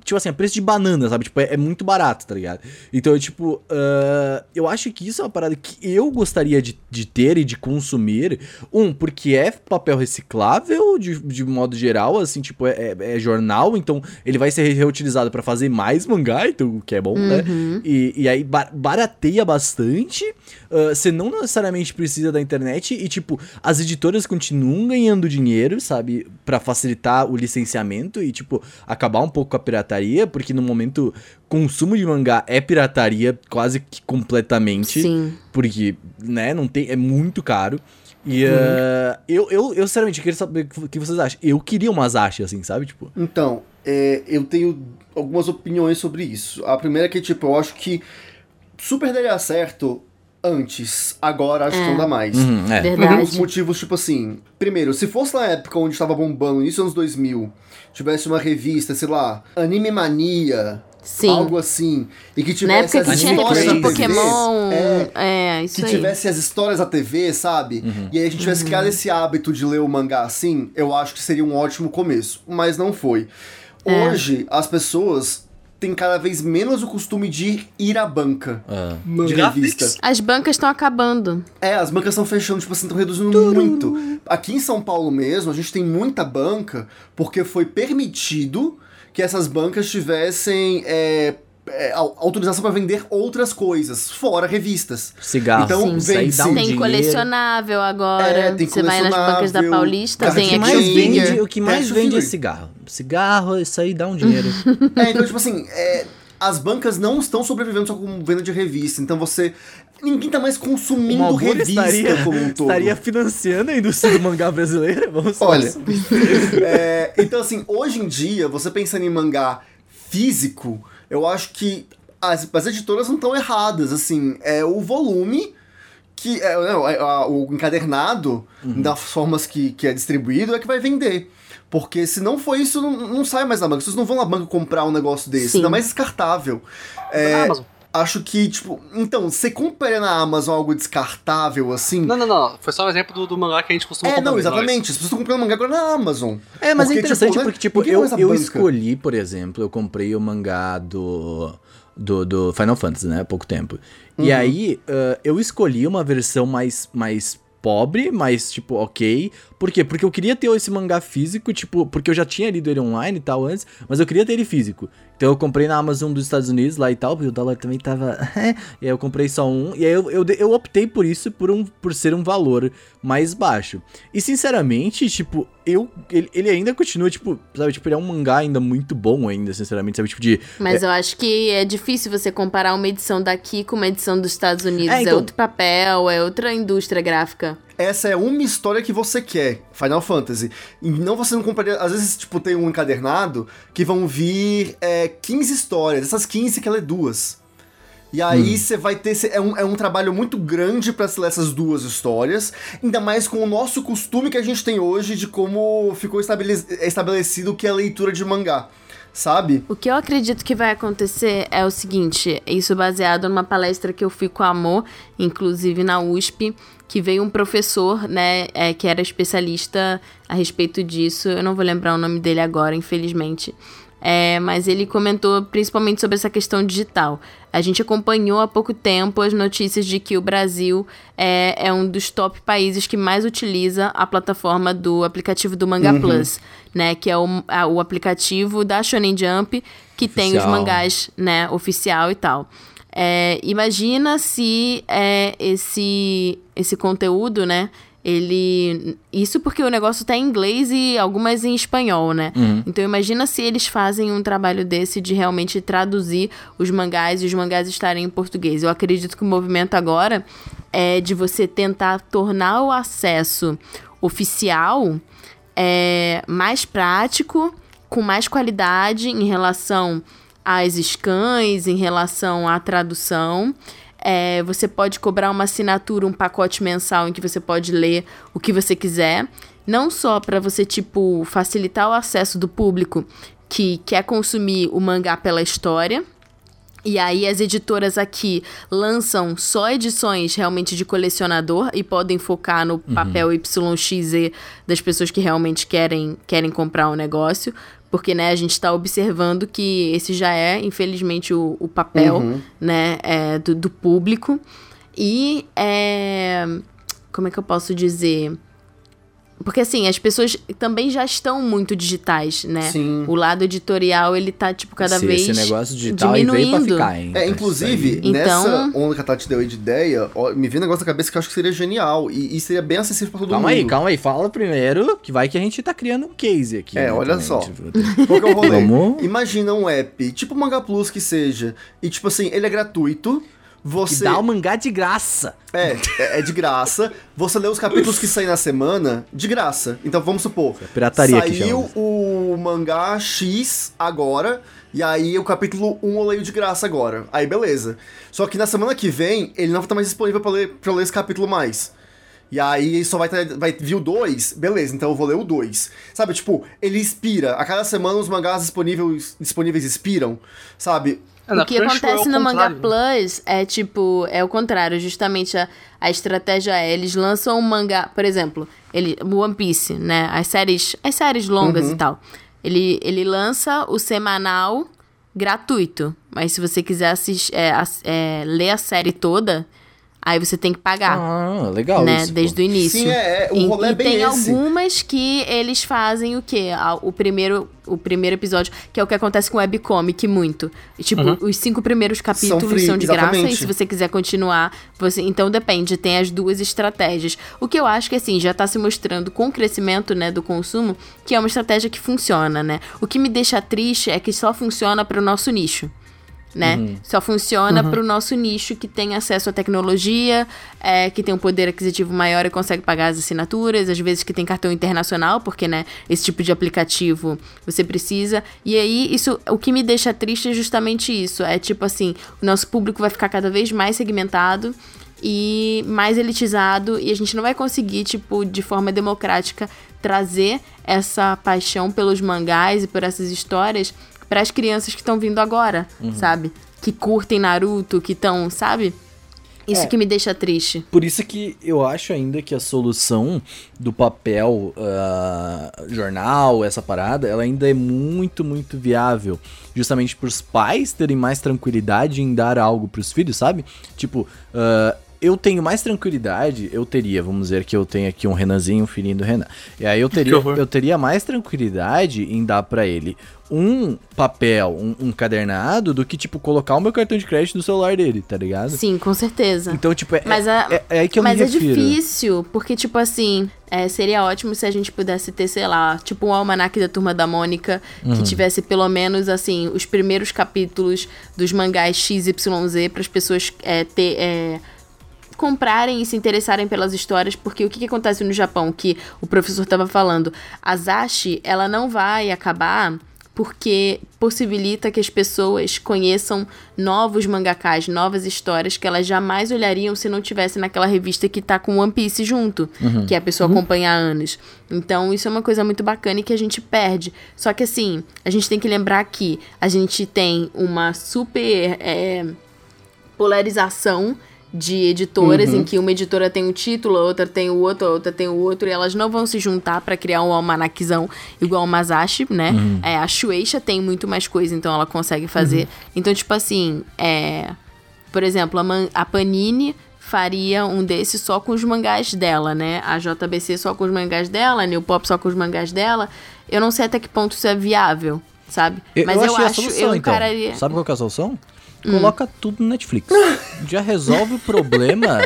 tipo assim, a preço de banana, sabe? Tipo, é, é muito barato, tá ligado? Então, tipo, ah, eu acho que isso é uma parada que eu gostaria de, de ter e de consumir. Um, porque é papel reciclável, de, de modo geral, assim, tipo, é, é- é jornal, então ele vai ser reutilizado pra fazer mais mangá, então, o que é bom, né? E, e aí ba- barateia bastante. ah, Você não necessariamente precisa da internet e, tipo, as editoras continuam ganhando dinheiro, sabe? Pra facilitar o licenciamento e, tipo, acabar um pouco com a pirataria, porque no momento consumo de mangá é pirataria quase que completamente. Sim. Porque, né, não tem. É muito caro. E ah, eu, eu, eu, sinceramente, queria saber o que vocês acham. Eu queria umas achas, assim, sabe? Tipo. Então, é, eu tenho algumas opiniões sobre isso. A primeira é que, tipo, eu acho que super daria certo antes. Agora acho que não dá mais. uhum, é. Verdade. Alguns motivos, tipo assim. Primeiro, se fosse na época onde estava bombando, início dos anos 2000, tivesse uma revista, sei lá, Anime Mania, Sim. algo assim, e que Na tivesse época que as tinha histórias revista da de TV, Pokémon. é, É, isso que aí. tivesse as histórias da TV, sabe? E aí a gente tivesse criado esse hábito de ler o mangá assim, eu acho que seria um ótimo começo. Mas não foi. É. Hoje, as pessoas têm cada vez menos o costume de ir à banca. Ah. De revista. As bancas estão acabando. É, as bancas estão fechando, tipo assim, estão reduzindo muito. Aqui em São Paulo mesmo, a gente tem muita banca porque foi permitido que essas bancas tivessem é, é, au- autorização para vender outras coisas, fora revistas. Cigarro. Então, Sim, isso aí vende dá um tem dinheiro. colecionável agora. É, tem Você vai nas bancas da Paulista, tem O que Action mais figure. vende, o que mais Action vende é cigarro. Cigarro, isso aí dá um dinheiro. É, então, tipo assim, é, as bancas não estão sobrevivendo só com venda de revista. Então você. Ninguém tá mais consumindo Malboro revista estaria, como um todo. estaria financiando a indústria do mangá brasileira? Vamos Olha, é, então assim, hoje em dia, você pensando em mangá físico, eu acho que as, as editoras não estão erradas, assim, é o volume que é, não, é, a- o encadernado das formas que, que é distribuído é que vai vender. Porque se não for isso, não, não sai mais na banca. Vocês não vão na banca comprar um negócio desse. Sim. Ainda mais descartável. É, Amazon. Acho que, tipo. Então, você compra na Amazon algo descartável assim. Não, não, não. Foi só um exemplo do, do mangá que a gente costuma é, comprar não, mesmo, exatamente. As pessoas estão comprando mangá agora na Amazon. É, mas Porque, é interessante né, porque, tipo, eu, vai na eu banca. escolhi, por exemplo, eu comprei o mangá do, do, do Final Fantasy, né, há pouco tempo. E Uhum. aí, ah, eu escolhi uma versão mais, mais pobre, mais, tipo, ok. Por quê? Porque eu queria ter esse mangá físico, tipo, porque eu já tinha lido ele online e tal antes, mas eu queria ter ele físico. Então eu comprei na Amazon dos Estados Unidos lá e tal, porque o dólar também tava. e aí eu comprei só um. E aí eu, eu, eu optei por isso por, um, por ser um valor mais baixo. E sinceramente, tipo, eu. Ele, ele ainda continua, tipo, sabe, tipo, ele é um mangá ainda muito bom ainda, sinceramente, sabe? Tipo, de. Mas eu acho que é difícil você comparar uma edição daqui com uma edição dos Estados Unidos. É, É, então- outro papel, é outra indústria gráfica. Essa é uma história que você quer, Final Fantasy. E não você não compraria. Às vezes, tipo, tem um encadernado que vão vir é, 15 histórias. Essas 15 você quer ler duas. E aí você vai ter. cê- É um, é um trabalho muito grande pra se ler essas duas histórias. Ainda mais com o nosso costume que a gente tem hoje de como ficou estabele- estabelecido o que é a leitura de mangá. Sabe? O que eu acredito que vai acontecer é o seguinte, isso baseado numa palestra que eu fui com a Amor, inclusive na USP, que veio um professor, né, é, que era especialista a respeito disso. Eu não vou lembrar o nome dele agora, infelizmente. É, mas ele comentou principalmente sobre essa questão digital. A gente acompanhou há pouco tempo as notícias de que o Brasil é, é um dos top países que mais utiliza a plataforma do aplicativo do Manga Plus, né? Que é o, a- o aplicativo da Shonen Jump que tem os Oficial. mangás, né? Oficial e tal. É, imagina se é, esse, esse conteúdo, né? ele. Isso porque o negócio tá em inglês e algumas em espanhol, né? Então imagina se eles fazem um trabalho desse de realmente traduzir os mangás e os mangás estarem em português. Eu acredito que o movimento agora é de você tentar tornar o acesso oficial é, mais prático, com mais qualidade em relação às scans, em relação à tradução. É, você pode cobrar uma assinatura, um pacote mensal em que você pode ler o que você quiser. Não só para você, tipo, facilitar o acesso do público que quer consumir o mangá pela história, e aí as editoras aqui lançam só edições realmente de colecionador e podem focar no papel YXZ das pessoas que realmente querem, querem comprar o negócio. Porque, né, a gente tá observando que esse já é, infelizmente, o, o papel, né, é, do, do público. E, é, como é que eu posso dizer... Porque, assim, as pessoas também já estão muito digitais, né? Sim. O lado editorial, ele tá, tipo, cada Esse- vez Esse negócio digital diminuindo. veio pra ficar, hein? É, inclusive, Então- nessa onda que a Tati deu aí de ideia, ó, me veio um negócio na cabeça que eu acho que seria genial e, e seria bem acessível pra todo Calma mundo. aí, calma aí. Fala primeiro, que vai que a gente tá criando um case aqui. É, né, olha também, só. tipo, Qual que é o rolê? Imagina um app, tipo Manga Plus que seja, e tipo assim, ele é gratuito, Que você... dá o mangá de graça. É, é é de graça. Você lê os capítulos que saem na semana, de graça. Então vamos supor. É pirataria que Saiu o mangá X agora. E aí o capítulo 1 eu leio de graça agora. Aí beleza. Só que na semana que vem, ele não vai estar mais disponível pra ler, pra ler esse capítulo mais. E aí só vai, vai vir o 2, beleza, então eu vou ler o 2. Sabe, tipo, ele expira. A cada semana os mangás disponíveis, disponíveis expiram. Sabe? É, O que é acontece o no Manga contrário. Plus é tipo, é o contrário, justamente a, a estratégia é, eles lançam um mangá, por exemplo, ele, o One Piece, né, as séries, as séries longas e tal. Ele, ele lança o semanal gratuito, mas se você quiser é, é, ler a série toda, aí você tem que pagar. Ah, legal né, isso. pô. desde o início. Sim, é, é, o e, rolê é e bem tem esse. algumas que eles fazem o quê? O primeiro, o primeiro episódio, que é o que acontece com o webcomic muito. E, tipo, os cinco primeiros capítulos são, free, de graça exatamente. e se você quiser continuar, você, então depende, tem as duas estratégias. O que eu acho que assim, já tá se mostrando com o crescimento, né, do consumo, que é uma estratégia que funciona, né? O que me deixa triste é que só funciona para o nosso nicho né? Uhum. Só funciona para o nosso nicho que tem acesso à tecnologia, é, que tem um poder aquisitivo maior e consegue pagar as assinaturas, às vezes que tem cartão internacional, porque, né, esse tipo de aplicativo você precisa. E aí, isso, o que me deixa triste é justamente isso. É tipo assim, o nosso público vai ficar cada vez mais segmentado e mais elitizado e a gente não vai conseguir, tipo, de forma democrática trazer essa paixão pelos mangás e por essas histórias para as crianças que estão vindo agora, sabe? Que curtem Naruto, que estão, sabe? Isso É. que me deixa triste. Por isso que eu acho ainda que a solução do papel ah, jornal, essa parada, ela ainda é muito, muito viável. Justamente para os pais terem mais tranquilidade em dar algo para os filhos, sabe? Tipo, ah, eu tenho mais tranquilidade, eu teria, vamos dizer que eu tenho aqui um Renanzinho, um filhinho do Renan. E aí eu teria, eu teria mais tranquilidade em dar para ele um papel, um, um cadernado, do que, tipo, colocar o meu cartão de crédito no celular dele, tá ligado? Sim, com certeza. Então, tipo, é, Mas, a, é, é aí que eu mas me é refiro. difícil, porque, tipo assim, é, seria ótimo se a gente pudesse ter, sei lá, tipo um almanac da Turma da Mônica, Uhum. que tivesse pelo menos, assim, os primeiros capítulos dos mangás XYZ para as pessoas é, ter. é, comprarem e se interessarem pelas histórias, porque o que, que acontece no Japão, que o professor estava falando, a Zashi, ela não vai acabar porque possibilita que as pessoas conheçam novos mangakás, novas histórias que elas jamais olhariam se não tivesse naquela revista que tá com One Piece junto, que a pessoa acompanha há anos. Então, isso é uma coisa muito bacana e que a gente perde. Só que assim, a gente tem que lembrar que a gente tem uma super é, polarização de editoras, em que uma editora tem um título, a outra tem o outro, a outra tem o outro, e elas não vão se juntar pra criar um almanaczão igual o Masashi, né? É, a Shueisha tem muito mais coisa, então ela consegue fazer. Então, tipo assim, é... Por exemplo, a, Man- a Panini faria um desse só com os mangás dela, né? A JBC só com os mangás dela, a New Pop só com os mangás dela. Eu não sei até que ponto isso é viável, sabe? Eu, Mas eu eu, acho, solução, eu então. encararia... Sabe qual é a solução? Hum. Coloca tudo no Netflix. Já resolve o problema.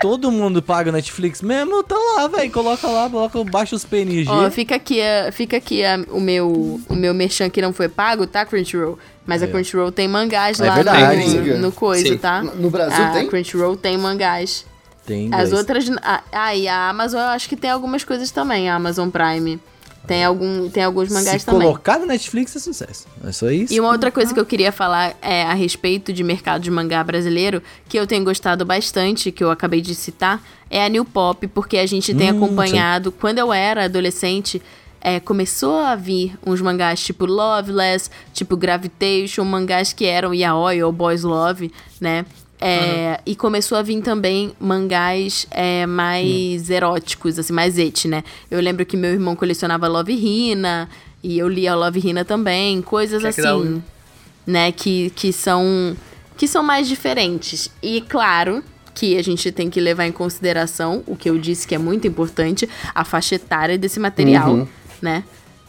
Todo mundo paga o Netflix mesmo, tá lá, velho. Coloca lá, coloca, baixa os PNG. Ó, fica aqui, a- fica aqui a- o meu o meu merchan que não foi pago, tá, Crunchyroll? Mas a Crunchyroll tem mangás É lá verdade. no, no coisa, Sim. tá? No Brasil a tem? Crunchyroll tem mangás. Tem As inglês. outras. Ah, ah, e a Amazon eu acho que tem algumas coisas também, a Amazon Prime. Tem, algum, tem alguns mangás Se também. colocar no Netflix é sucesso. É só isso. E uma outra coisa que eu queria falar é a respeito de mercado de mangá brasileiro, que eu tenho gostado bastante, que eu acabei de citar, é a New Pop, porque a gente tem Hum, acompanhado. Quando eu era adolescente, é, começou a vir uns mangás tipo Loveless, tipo Gravitation, mangás que eram yaoi ou Boys Love, né? É, E começou a vir também mangás é, mais eróticos, assim, mais et, né? Eu lembro que meu irmão colecionava Love Hina, e eu lia Love Hina também, coisas dá assim né, que, que são que são mais diferentes. E claro que a gente tem que levar em consideração o que eu disse que é muito importante, a faixa etária desse material, né?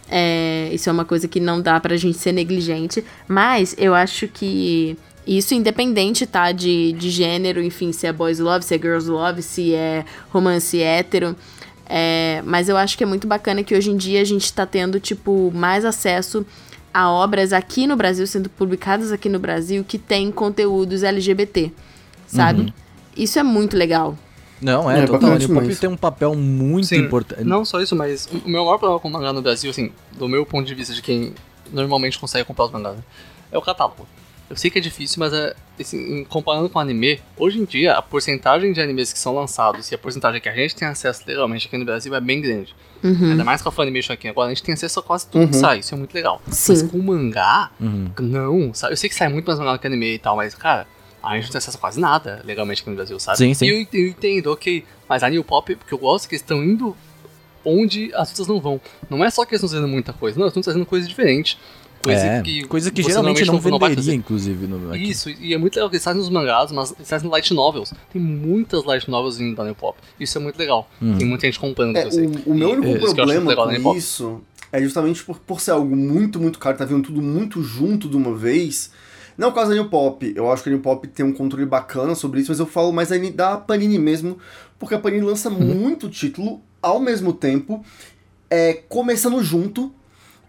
É, isso é uma coisa que não dá pra gente ser negligente, mas eu acho que isso independente, tá, de, de gênero, enfim, se é boys love, se é girls love, se é romance hétero, é, mas eu acho que é muito bacana que hoje em dia a gente tá tendo, tipo, mais acesso a obras aqui no Brasil, sendo publicadas aqui no Brasil, que tem conteúdos LGBT, sabe? Isso é muito legal. Não, é, É, total. bacana A New Pop tem um papel muito Sim, importante. Não só isso, mas o meu maior problema com o mangá no Brasil, assim, do meu ponto de vista de quem normalmente consegue comprar os mangás, né, é o catálogo. Eu sei que é difícil, mas é, assim, comparando com anime, hoje em dia a porcentagem de animes que são lançados e a porcentagem que a gente tem acesso legalmente aqui no Brasil é bem grande. Uhum. Ainda mais com a Funimation aqui agora, a gente tem acesso a quase tudo que sai, isso é muito legal. Sim. Mas com o mangá, Uhum. não, sabe? Eu sei que sai muito mais mangá que anime e tal, mas, cara, a gente não tem acesso a quase nada legalmente aqui no Brasil, sabe? Sim, sim. E eu, eu entendo, ok. Mas a New Pop, porque eu gosto que eles estão indo onde as pessoas não vão. Não é só que eles estão trazendo muita coisa, não, eles estão trazendo coisa diferente. Coisa é, que, coisa que geralmente não, vai venderia, fazer. inclusive. No, aqui. Isso, e é muito legal que eles fazem nos mangás, mas eles fazem light novels. Tem muitas light novels vindo da New Pop. Isso é muito legal. Hum. Tem muita gente comprando, É, que eu sei. o, o meu único é problema legal com isso é justamente por, por ser algo muito, muito caro, tá vindo tudo muito junto de uma vez. Não por causa da New Pop, eu acho que a New Pop tem um controle bacana sobre isso, mas eu falo mais da, da Panini mesmo, porque a Panini lança Uhum. muito título ao mesmo tempo, é, começando junto,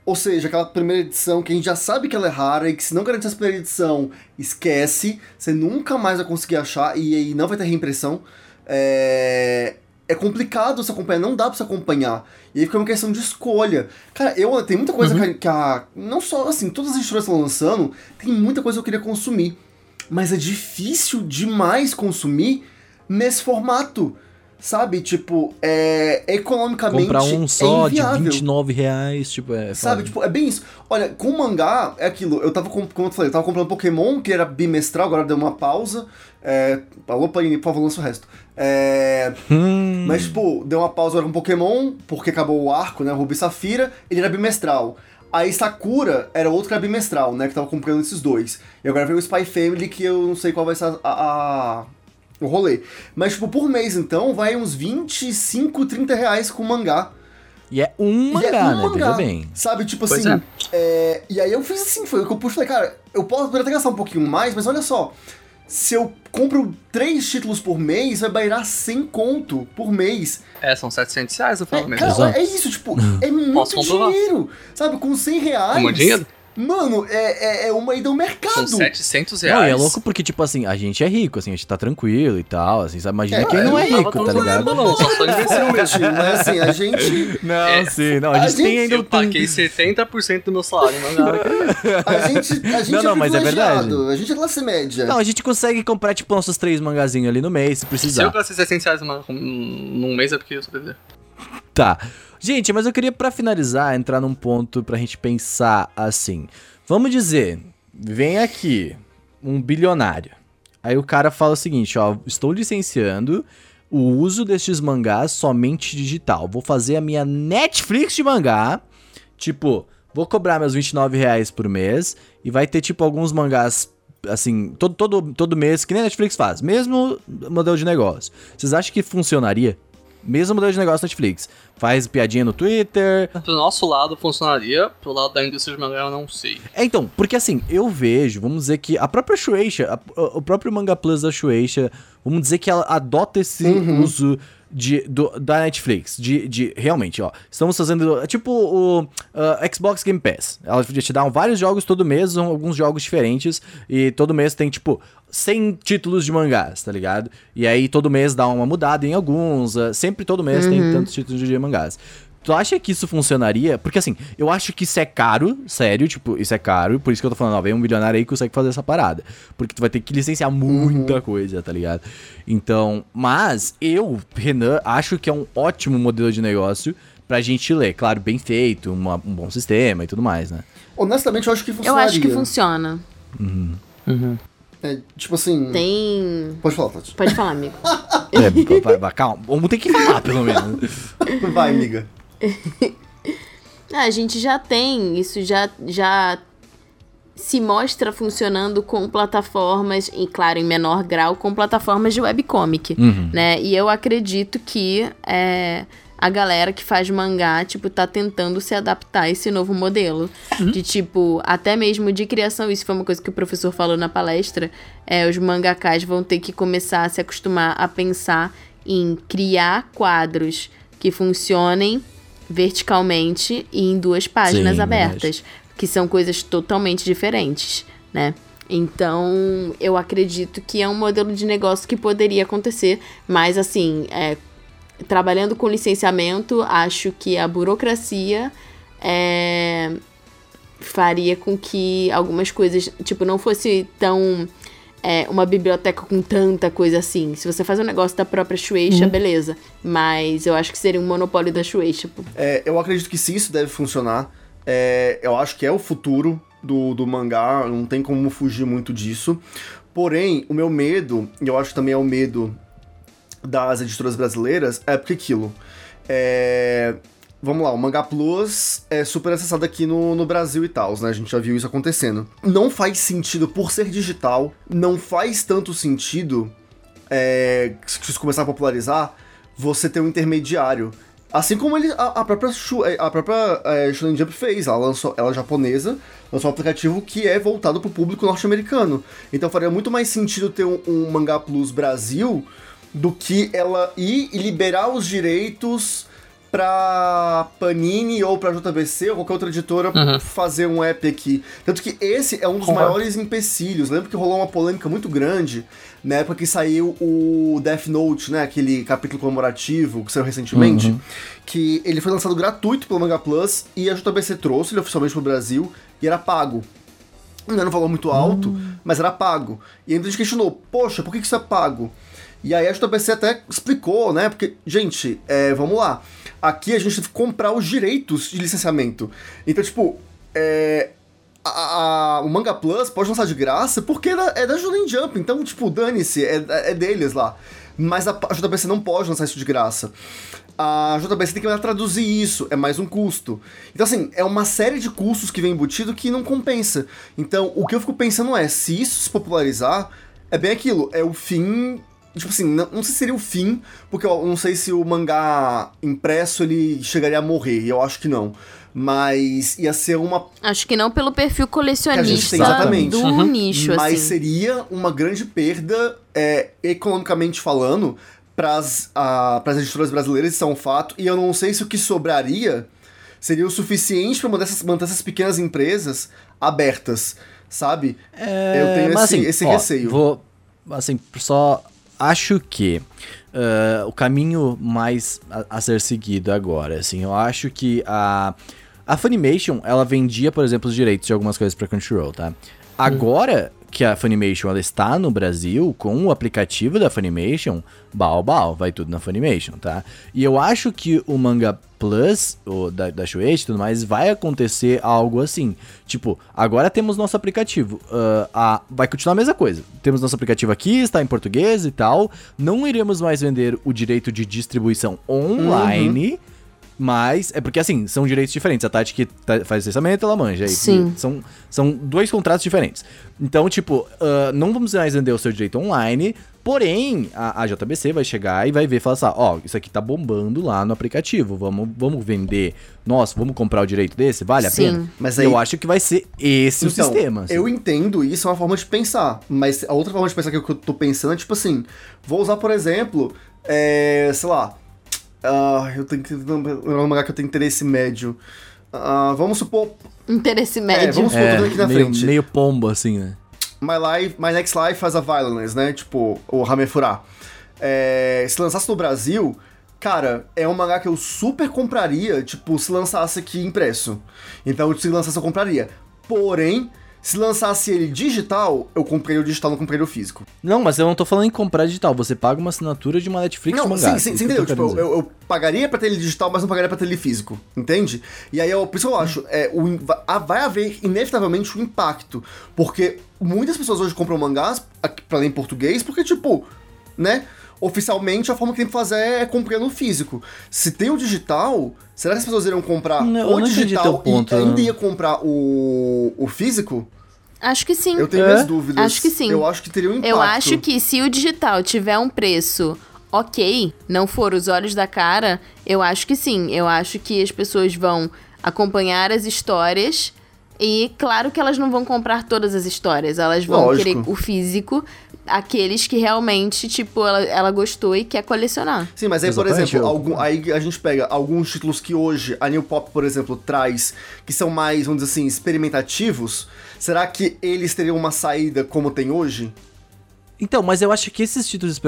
ou seja, aquela primeira edição que a gente já sabe que ela é rara e que se não garantir essa primeira edição, esquece, você nunca mais vai conseguir achar e aí não vai ter reimpressão. É, é complicado você acompanhar, não dá pra você acompanhar. E aí fica uma questão de escolha. Cara, eu tem muita coisa que, a, que a- Não só assim, todas as editoras estão lançando, tem muita coisa que eu queria consumir. Mas é difícil demais consumir nesse formato. Sabe? Tipo, é economicamente. Comprar um só é de inviável. 29 reais, tipo, é. Sabe, foda. tipo, é bem isso. Olha, com o mangá, é aquilo. Eu tava, com- como eu falei, eu tava comprando Pokémon, que era bimestral, agora deu uma pausa. É, alô, Panini, por favor, lança o resto. É, Hum, mas, tipo, deu uma pausa agora com Pokémon, porque acabou o arco, né? Rubi e Safira, ele era bimestral. Aí Sakura era outro que era bimestral, né? Que tava comprando esses dois. E agora veio o Spy Family, que eu não sei qual vai ser a, a- o rolê. Mas, tipo, por mês, então, vai uns 25, 30 reais com mangá. E é um E mangá, é um né? mangá, Veja bem. Sabe, tipo Pois assim. é, E aí eu fiz assim, foi o que eu puxei. Falei, cara, eu posso poder até gastar um pouquinho mais, mas olha só. Se eu compro três títulos por mês, vai bairar 100 conto por mês. É, são 700 reais no final do É, mês. cara, Exato. é isso, tipo, é muito dinheiro. Sabe, com 100 reais. Como dinheiro? Mano, é, é, é uma ida ao mercado. São 700 Não, reais. e é louco porque, tipo assim, a gente é rico, assim, a gente tá tranquilo e tal, assim, sabe? Imagina É, quem não é não rico, tá ligado? ganhando, Não, só sou imbecil mesmo. Mas assim, a gente. Não, É, sim, não, a a gente tem gente- ainda Eu paguei 70% do meu salário mangá. A gente, a gente Não, é não, mas é privilegiado, A gente é classe média. Não, a gente consegue comprar, tipo, nossos três mangazinhos ali no mês, se Se eu precisar. gastei 700 reais num mês é porque eu sou bebê. Tá. Gente, mas eu queria, pra finalizar, entrar num ponto pra gente pensar assim. Vamos dizer, vem aqui um bilionário. Aí o cara fala o seguinte, ó, estou licenciando o uso destes mangás somente digital. Vou fazer a minha Netflix de mangá. Tipo, vou cobrar meus 29 reais por mês e vai ter, tipo, alguns mangás, assim, todo, todo, todo mês, que nem a Netflix faz. Mesmo modelo de negócio. Vocês acham que funcionaria? Mesmo modelo de negócio Netflix. Faz piadinha no Twitter. Pro nosso lado funcionaria, pro lado da indústria de mangá eu não sei. É, então, porque assim, eu vejo, vamos dizer que a própria Shueisha, a- o próprio Manga Plus da Shueisha, vamos dizer que ela adota esse uso de, do- da Netflix, de, de realmente, ó, estamos fazendo, é tipo o ah, Xbox Game Pass. Ela te dá vários jogos todo mês, alguns jogos diferentes, e todo mês tem, tipo, 100 títulos de mangás, tá ligado? E aí todo mês dá uma mudada em alguns, ah, sempre todo mês tem tantos títulos de mangás. Tu acha que isso funcionaria? Porque assim, eu acho que isso é caro, sério, tipo, isso é caro, por isso que eu tô falando, ó, vem um milionário aí que consegue fazer essa parada. Porque tu vai ter que licenciar muita coisa, tá ligado? Então, mas eu, Renan, acho que é um ótimo modelo de negócio pra gente ler. Claro, bem feito, uma- um bom sistema e tudo mais, né? Honestamente, eu acho que Eu funcionaria. acho que funciona. É, tipo assim... Tem. Pode falar, Tati. Pode falar, amigo. É, vai, vai, calma, vamos ter que falar, pelo menos. Vai, amiga. Ah, a gente já tem, isso já, já se mostra funcionando com plataformas, e claro, em menor grau, com plataformas de webcomic, né? E eu acredito que é, a galera que faz mangá, tipo, tá tentando se adaptar a esse novo modelo. De, tipo, até mesmo de criação, isso foi uma coisa que o professor falou na palestra, é, os mangakás vão ter que começar a se acostumar a pensar em criar quadros que funcionem verticalmente e em duas páginas Sim, abertas, que são coisas totalmente diferentes, né? Então, eu acredito que é um modelo de negócio que poderia acontecer, mas assim, é, trabalhando com licenciamento, acho que a burocracia é, faria com que algumas coisas, tipo, não fosse tão é, uma biblioteca com tanta coisa assim. Se você faz um negócio da própria Shueisha, beleza. Mas eu acho que seria um monopólio da Shueisha. pô. É, eu acredito que sim, isso deve funcionar. É, eu acho que é o futuro do, do mangá, não tem como fugir muito disso. Porém, o meu medo, e eu acho que também é o medo das editoras brasileiras, é porque aquilo. É, vamos lá, o Manga Plus é super acessado aqui no, no Brasil e tal, né? A gente já viu isso acontecendo. Não faz sentido, por ser digital, não faz tanto sentido é, se isso começar a popularizar, você ter um intermediário. Assim como ele, a, a própria, Shu- a própria é, Shonen Jump fez, ela lançou, ela é japonesa, lançou um aplicativo que é voltado para o público norte-americano. Então faria muito mais sentido ter um, um Manga Plus Brasil do que ela ir e liberar os direitos pra Panini ou pra JBC ou qualquer outra editora fazer um app aqui. Tanto que esse é um dos Concordo. maiores empecilhos. Lembro que rolou uma polêmica muito grande na época que saiu o Death Note, né? Aquele capítulo comemorativo que saiu recentemente. Que ele foi lançado gratuito pelo Manga Plus e a JBC trouxe ele oficialmente pro Brasil e era pago. Não era um valor muito alto, mas era pago. E aí a gente questionou, poxa, por que que isso é pago? E aí a JBC até explicou, né? Porque, gente, é, vamos lá. Aqui a gente teve que comprar os direitos de licenciamento. Então, tipo, é, a- a- o Manga Plus pode lançar de graça porque é da, é da Jump. Então, tipo, dane-se, é, é deles lá. Mas a, a JBC não pode lançar isso de graça. A JBC tem que traduzir isso, é mais um custo. Então, assim, é uma série de custos que vem embutido que não compensa. Então, o que eu fico pensando é, se isso se popularizar, é bem aquilo, é o fim Tipo assim, não, não sei se seria o fim, porque eu não sei se o mangá impresso ele chegaria a morrer, e eu acho que não. Mas ia ser uma. Acho que não pelo perfil colecionista tem, exatamente. do Uhum. nicho, Mas assim. seria uma grande perda, é, economicamente falando, pras, a, pras editoras brasileiras, isso é um fato, e eu não sei se o que sobraria seria o suficiente para manter essas, manter essas pequenas empresas abertas, sabe? eu tenho mas, esse, assim, esse ó, receio. Vou, assim, só acho que ah, o caminho mais a, a ser seguido agora, assim, eu acho que a a Funimation, ela vendia, por exemplo, os direitos de algumas coisas pra Crunchyroll, tá? Agora que a Funimation ela está no Brasil com o aplicativo da Funimation, bal bal, vai tudo na Funimation, tá? E eu acho que o Manga Plus, o da, da Shueisha e tudo mais, vai acontecer algo assim. Tipo, agora temos nosso aplicativo. ah, a- vai continuar a mesma coisa. Temos nosso aplicativo aqui, está em português e tal. Não iremos mais vender o direito de distribuição online. Mas, é porque assim, são direitos diferentes. A Tati que tá- faz licenciamento, ela manja. aí. Sim. São, são dois contratos diferentes. Então, tipo, ah, não vamos mais vender o seu direito online. Porém, a, a JBC vai chegar e vai ver e falar assim: ó, isso aqui tá bombando lá no aplicativo. Vamos, vamos vender. Nossa, vamos comprar o direito desse? Vale a Sim. pena? Mas eu aí- acho que vai ser esse o Então, sistema. assim. Eu entendo, isso é uma forma de pensar. Mas a outra forma de pensar que eu tô pensando é tipo assim: vou usar, por exemplo, é, sei lá, Ah, eu tenho que lembrar um mangá que eu tenho interesse médio. Ah, vamos supor. Interesse É, médio. vamos supor, vendo aqui na meio, frente. meio pombo, assim, né? My, life, My Next Life as a Violence, né? Tipo, o Hamefura. É, se lançasse no Brasil, cara, é um mangá que eu super compraria, tipo, se lançasse aqui impresso. Então, se lançasse, eu compraria. Porém, se lançasse ele digital, eu comprei o digital, não comprei o físico. Não, mas eu não tô falando em comprar digital. Você paga uma assinatura de uma Netflix Não, mangá. sim, sim, eu entendeu? Tipo, eu, eu pagaria pra ter ele digital, mas não pagaria pra ter ele físico, entende? E aí, eu, por isso que eu acho, é, o, vai haver inevitavelmente um impacto, porque muitas pessoas hoje compram mangás pra ler em português, porque, tipo, né, oficialmente a forma que tem que fazer é comprando o físico. Se tem o digital, será que as pessoas iriam comprar Não, o digital ponto, e ainda né? ia comprar o, o físico? Acho que sim. Eu tenho É? minhas dúvidas. Acho que sim. Eu acho que teria um impacto. Eu acho que se o digital tiver um preço ok, não for os olhos da cara, eu acho que sim. Eu acho que as pessoas vão acompanhar as histórias e claro que elas não vão comprar todas as histórias, elas vão Lógico. querer o físico, aqueles que realmente, tipo, ela, ela gostou e quer colecionar. Sim, mas aí, por Exatamente, exemplo, eu- algum, aí a gente pega alguns títulos que hoje a New Pop, por exemplo, traz, que são mais, vamos dizer assim, experimentativos. Será que eles teriam uma saída como tem hoje? Então, mas eu acho que esses títulos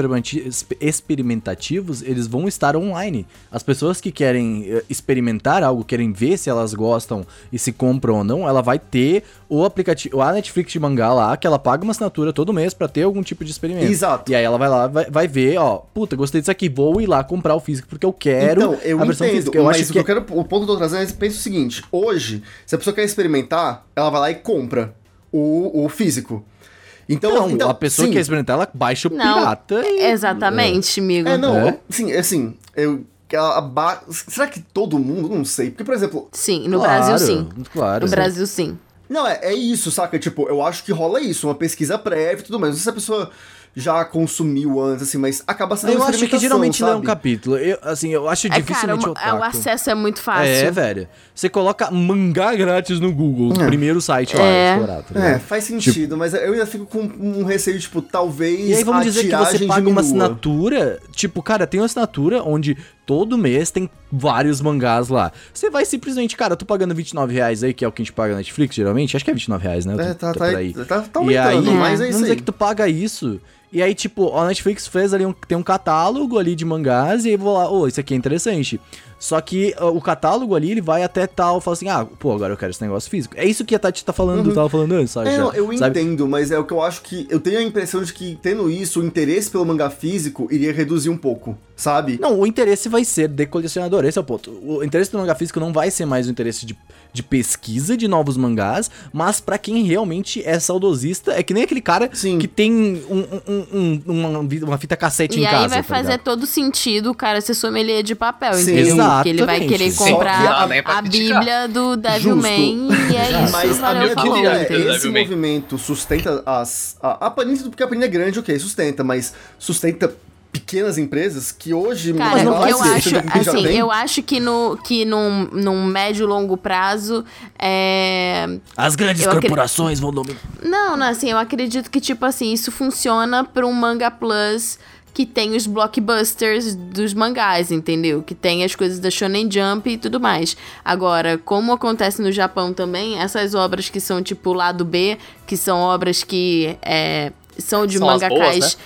experimentativos, eles vão estar online. As pessoas que querem eh, experimentar algo, querem ver se elas gostam e se compram ou não, ela vai ter o aplicativo, a Netflix de mangá lá, que ela paga uma assinatura todo mês pra ter algum tipo de experimento. Exato. E aí ela vai lá, vai, vai ver, ó, puta, gostei disso aqui, vou ir lá comprar o físico porque eu quero então, eu a versão entendo, física. Eu mas acho o que que eu quero, o ponto que eu tô trazendo é pensa o seguinte: hoje, se a pessoa quer experimentar, ela vai lá e compra o, o físico. Então, não, então a pessoa sim, que quer experimentar, ela baixa o Não, pirata e... Exatamente, amigo. É, não, É? sim, assim, eu. a ba- Será que todo mundo? Não sei. Porque, por exemplo, Sim, no Claro, Brasil sim. Claro. No Brasil sim. Não, é, é isso, saca? Tipo, eu acho que rola isso, uma pesquisa prévia e tudo mais. Se a pessoa já consumiu antes, assim, mas acaba sendo Eu uma acho que geralmente não é um sabe? capítulo. Eu, assim, eu acho É, cara, dificilmente o, otaku. o acesso é muito fácil. É, velho. Você coloca mangá grátis no Google, o primeiro site lá, É. explorar, tá É, faz sentido, mas eu ainda fico com um receio, tipo, talvez E aí vamos a dizer que você paga uma diminua. assinatura, tipo, cara, tem uma assinatura onde todo mês tem vários mangás lá. Você vai simplesmente, cara, eu tô pagando 29 reais aí, que é o que a gente paga na Netflix, geralmente, acho que é 29 reais, né? Eu É, tô- tá, tô tá, aí. tá, tá e aí, aumentando, mas é vamos isso dizer aí. que tu paga isso, e aí, tipo, a Netflix fez ali um, tem um catálogo ali de mangás, e aí vou lá, ô, isso aqui é interessante. Só que ó, o catálogo ali, ele vai até tal, fala assim, ah, pô, agora eu quero esse negócio físico. É isso que a Tati tá falando, tava falando antes, sabe? É, não, eu sabe? entendo, mas é o que eu acho que. Eu tenho a impressão de que, tendo isso, o interesse pelo mangá físico iria reduzir um pouco, sabe? Não, o interesse vai ser de colecionador, esse é o ponto. O interesse do mangá físico não vai ser mais o interesse de, de pesquisa de novos mangás, mas pra quem realmente é saudosista, é que nem aquele cara Sim. que tem um, um- um- uma, uma fita cassete E em aí casa. vai tá fazer ligado? todo sentido o cara ser sommelier de papel, Sim. entendeu? Porque ele vai Exatamente. querer Só que comprar a- a bíblia do. Devilman e é isso, Mas a minha falou, é, entendeu? esse movimento sustenta as... A, a Panini, porque a Panini é grande, ok, sustenta, mas sustenta pequenas empresas que hoje... Cara, mas não eu ser, acho, assim, tem. eu acho que, no, que num, num médio e longo prazo, é... As grandes Eu corporações vão dominar. Não, não, assim, eu acredito que, tipo assim, isso funciona pra um Manga Plus que tem os blockbusters dos mangás, entendeu? Que tem as coisas da Shonen Jump e tudo mais. Agora, como acontece no Japão também, essas obras que são tipo lado B, que são obras que é, são de São mangakás boas, né?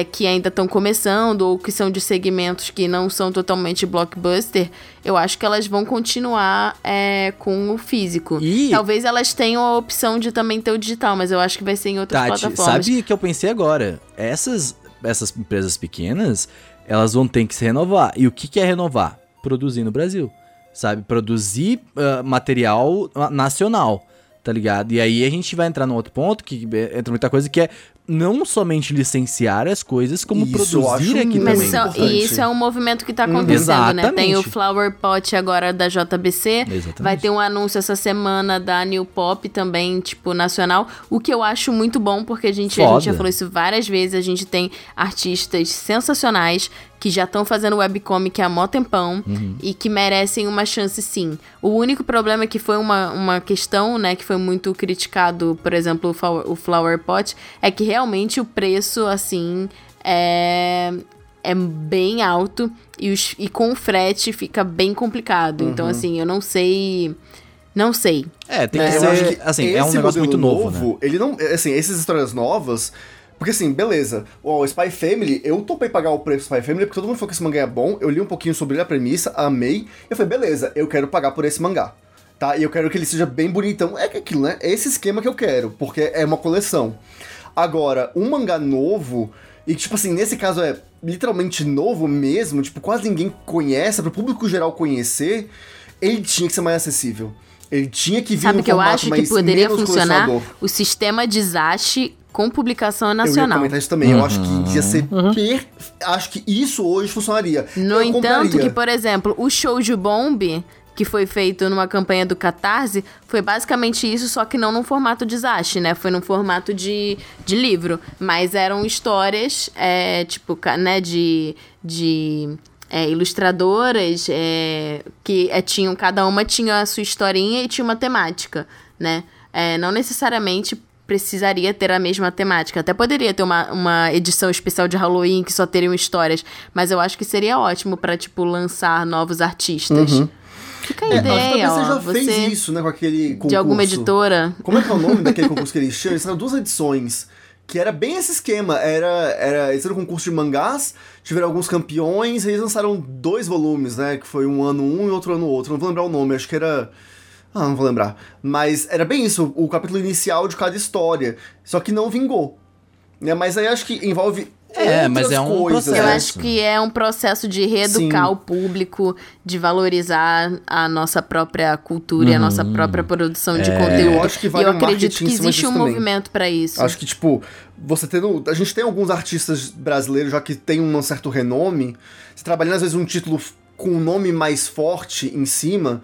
é, que ainda estão começando ou que são de segmentos que não são totalmente blockbuster, eu acho que elas vão continuar é, com o físico. E- Talvez elas tenham a opção de também ter o digital, mas eu acho que vai ser em outras Tati, plataformas. sabe o que eu pensei agora? Essas, essas empresas pequenas, elas vão ter que se renovar. E o que, que é renovar? Produzir no Brasil. Sabe? Produzir ah, material nacional. Tá ligado? E aí a gente vai entrar num outro ponto que eh, entra muita coisa que é não somente licenciar as coisas, como Isso, eu produzir acho aqui também. isso, importante. e isso é um movimento que tá acontecendo, né? Tem o Exatamente. Flower Pot agora da JBC. Exatamente. Vai ter um anúncio essa semana da New Pop também, tipo, nacional. O que eu acho muito bom, porque a gente, a gente já falou isso várias vezes. A gente tem artistas sensacionais que já estão fazendo webcomic há mó tempão Uhum. e que merecem uma chance sim. O único problema é que foi uma, uma questão, né, que foi muito criticado, por exemplo, o Flower, o Flower Pot, é que realmente o preço, assim, é é bem alto e, os- e com o frete fica bem complicado. Então, assim, eu não sei. Não sei. É, tem É, que eu ser. acho que assim, é um negócio muito modelo novo, né? Ele não. Assim, essas histórias novas. Porque assim, beleza. O Spy Family, eu topei pagar o preço do Spy Family porque todo mundo falou que esse mangá é bom. Eu li um pouquinho sobre ele, a premissa, amei. E eu falei, beleza, eu quero pagar por esse mangá. Tá? E eu quero que ele seja bem bonitão. É que aquilo, né? É esse esquema que eu quero, porque é uma coleção. Agora, um mangá novo, e tipo assim, nesse caso é literalmente novo mesmo, tipo, quase ninguém conhece, para o público geral conhecer, ele tinha que ser mais acessível. Ele tinha que vir Sabe num o que eu acho que poderia funcionar? O sistema de Zashi com publicação Eu ia nacional. comentar isso também. Eu acho que ia ser per... Acho que isso hoje funcionaria. No eu entanto, compraria. que, por exemplo, o Shoujo Bomb, que foi feito numa campanha do Catarse, foi basicamente isso, só que não num formato de Zashi, né? Foi num formato de, de livro. Mas eram histórias, é, tipo, né, de... de é, ilustradoras é, que é, tinham cada uma tinha a sua historinha e tinha uma temática, né? É, não necessariamente precisaria ter a mesma temática. Até poderia ter uma, uma edição especial de Halloween que só teriam histórias, mas eu acho que seria ótimo pra tipo lançar novos artistas. Fica a É, ideia, talvez você ó, já você fez isso, né, com aquele concurso. de alguma editora. Como é que é o nome daquele concurso que eles tinham? Eles fizeram duas edições. Que era bem esse esquema. Era, era, eles fizeram um concurso de mangás, tiveram alguns campeões, e eles lançaram dois volumes, né? Que foi um ano um e outro ano outro. Não vou lembrar o nome, acho que era. Ah, não vou lembrar. Mas era bem isso, o capítulo inicial de cada história. Só que não vingou. Né? Mas aí acho que envolve. É, mas é um coisas, processo. Eu acho que é um processo de reeducar Sim. o público, de valorizar a nossa própria cultura e a nossa própria produção de conteúdo. Uhum. É. Eu acho que vale e eu um acredito que existe um também. movimento pra isso. Acho que, tipo, você tendo. A gente tem alguns artistas brasileiros já que tem um certo renome. Você trabalhando, às vezes, um título com um nome mais forte em cima.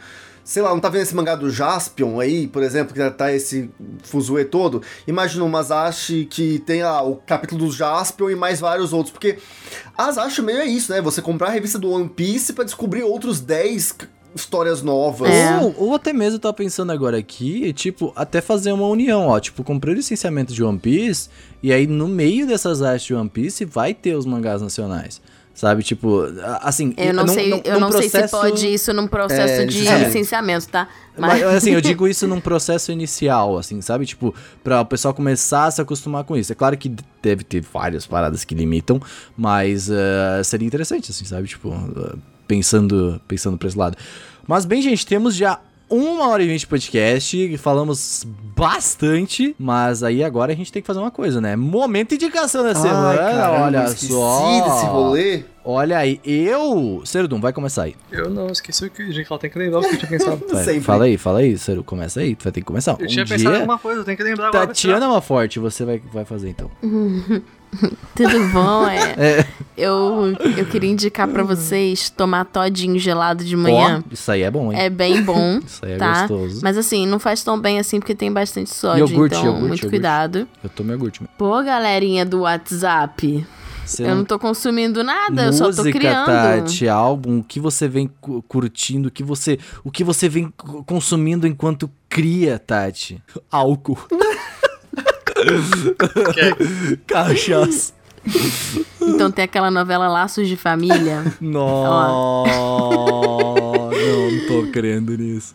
Sei lá, não tá vendo esse mangá do Jaspion aí, por exemplo, que tá esse fuzuê todo? Imagina o Masashi que tem lá o capítulo do Jaspion e mais vários outros. Porque a Asashi meio é isso, né? Você comprar a revista do One Piece pra descobrir outros 10 c- histórias novas. É. Ou, ou até mesmo eu tava pensando agora aqui, tipo, até fazer uma união, ó. Tipo, comprei o licenciamento de One Piece, e aí no meio dessas artes de One Piece vai ter os mangás nacionais. Sabe, tipo, assim. Eu não, num- sei, num- eu não sei se processo- pode isso num processo É, de licenciamento. licenciamento, tá? Mas, assim, eu digo isso num processo inicial, assim, sabe? Tipo, pra o pessoal começar a se acostumar com isso. É claro que deve ter várias paradas que limitam, mas eh, seria interessante, assim, sabe? Tipo, eh, pensando, pensando pra esse lado. Mas, bem, gente, temos já uma hora e vinte de podcast, falamos bastante, mas aí agora a gente tem que fazer uma coisa, né? Momento de indicação da semana, caramba, olha só. desse rolê. Olha aí, eu... Cerdum, vai começar aí. Eu não esqueci o que gente, ela tem que lembrar o que eu tinha pensado. Vai, Sempre. Fala aí, fala aí, Ceru, começa aí, tu vai ter que começar. Eu Um tinha dia- pensado em alguma coisa, eu tenho que lembrar agora. Tatiana Maforte, você vai, vai fazer então. Tudo bom? É. Eu, eu queria indicar pra vocês tomar todinho gelado de manhã. Ó, isso aí é bom, hein? É bem bom, Isso aí é tá? gostoso. Mas assim, não faz tão bem assim porque tem bastante sódio, Iogurte, então iogurte, muito iogurte. cuidado. Eu tô iogurte, meu. Pô, galerinha do WhatsApp, Você eu não tô consumindo nada, eu só tô Música, criando. Tati, álbum, o que você vem cu- curtindo, o que você, o que você vem consumindo enquanto cria, Tati? Álcool. Cachaça. Então tem aquela novela Laços de Família. Não, não, não tô crendo nisso.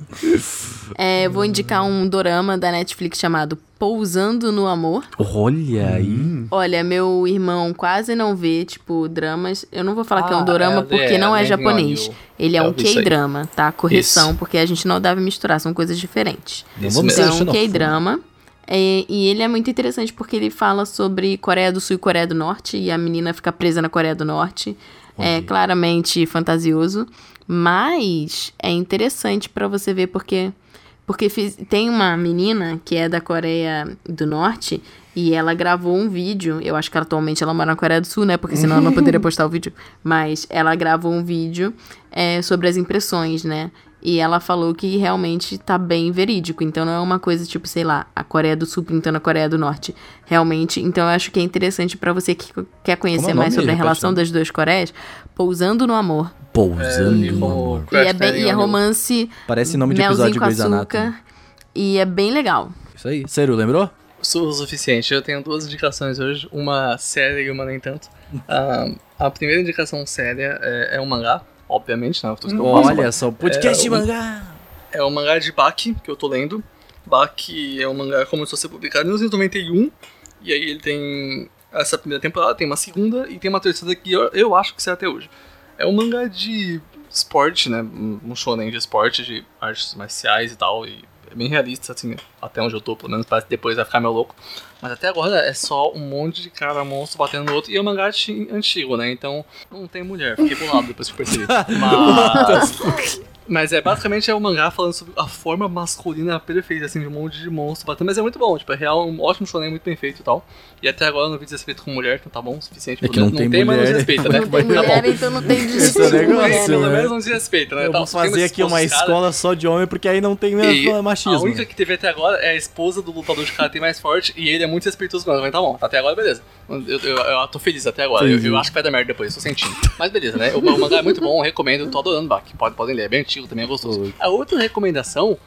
É, eu vou indicar um dorama da Netflix chamado Pousando no Amor. Olha aí. Olha, meu irmão quase não vê, tipo, dramas. Eu não vou falar que é um Ah, dorama é, porque é, não é nem japonês. Ele é um. K-drama, tá? Correção, Isso. porque a gente não deve misturar, são coisas diferentes. Isso Então, um xenofóbicos. K-drama. É, e ele é muito interessante porque ele fala sobre Coreia do Sul e Coreia do Norte. E a menina fica presa na Coreia do Norte. É claramente fantasioso. Mas é interessante pra você ver porque. Porque fiz- tem uma menina que é da Coreia do Norte e ela gravou um vídeo. Eu acho que atualmente ela mora na Coreia do Sul, né? Porque senão ela não poderia postar o vídeo. Mas ela gravou um vídeo é, sobre as impressões, né? E ela falou que realmente tá bem verídico. Então não é uma coisa tipo, sei lá, a Coreia do Sul pintando a Coreia do Norte. Realmente. Então eu acho que é interessante pra você que quer conhecer é o mais sobre a relação das duas Coreias. Pousando no amor. Pousando É, no amor. E é, Crash bem, e é romance. Parece nome de episódio de Grey's. Anatomy. E é bem legal. Isso aí. Cero, lembrou? Sou o suficiente. Eu tenho duas indicações hoje, uma séria e uma nem tanto. Ah, A primeira indicação séria é, é um mangá, obviamente, né? Que eu faço, Olha só, podcast É, de mangá. É o mangá de Baki, que eu tô lendo. Baki é um mangá que começou a ser publicado em 1991. E aí ele tem essa primeira temporada, tem uma segunda e tem uma terceira que eu, eu acho que sai até hoje. É um mangá de esporte, né? Um shonen de esporte, de artes marciais e tal. E bem realista, assim, até onde eu tô, pelo menos parece que depois vai ficar meio louco. Mas até agora é só um monte de cara monstro batendo no outro. E é um mangá anti- antigo, né? Então não tem mulher. Fiquei bolado depois que percebi. Mas. Mas é basicamente é um mangá falando sobre a forma masculina perfeita, assim, de um monte de monstro batendo. Mas é muito bom, tipo, é real, um ótimo shonen, muito bem feito e tal. E até agora eu não vi desrespeito com mulher, então tá bom o suficiente. É que pelo não menos. tem mas não mulher, desrespeita, né? Não tem Tá bom. mulher, então não tem Esse é o desrespeito. mulher. Pelo né? menos não desrespeita, né? Eu Tal, vou tem fazer aqui uma escola só de homem, porque aí não tem mesmo machismo. A única que teve até agora é a esposa do lutador de karatê mais forte e ele é muito respeitoso com ela. Mas tá bom, até agora beleza. Eu, eu, eu tô feliz até agora. Eu, acho que vai dar merda depois, tô sentindo. Mas beleza, né? O, o mangá é muito bom, eu recomendo, tô adorando Bak. Podem, podem ler, é bem antigo também, é gostoso. A outra recomendação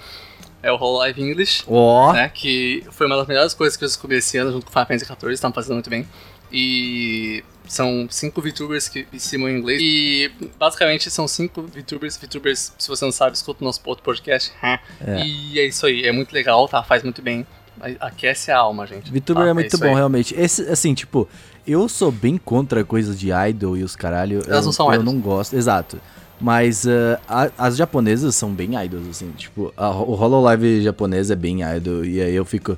é o Whole Life English. Ó, né? Que foi uma das melhores coisas que eu descobri esse ano junto com o Final Fantasy XIV, estão fazendo muito bem. E são cinco VTubers que ensinam inglês. E basicamente são cinco VTubers. VTubers, se você não sabe, escuta o nosso outro podcast. E é isso aí, é muito legal, tá? Faz muito bem. Aquece a alma, gente. VTuber tá? é muito isso bom, aí. realmente. Esse, assim, tipo, eu sou bem contra coisas de idol e os caralho. Elas eu, não são Eu idols. não gosto, exato. Mas ah, a- as japonesas são bem idols, assim. Tipo, a, o Hololive japonês é bem idol. E aí eu fico.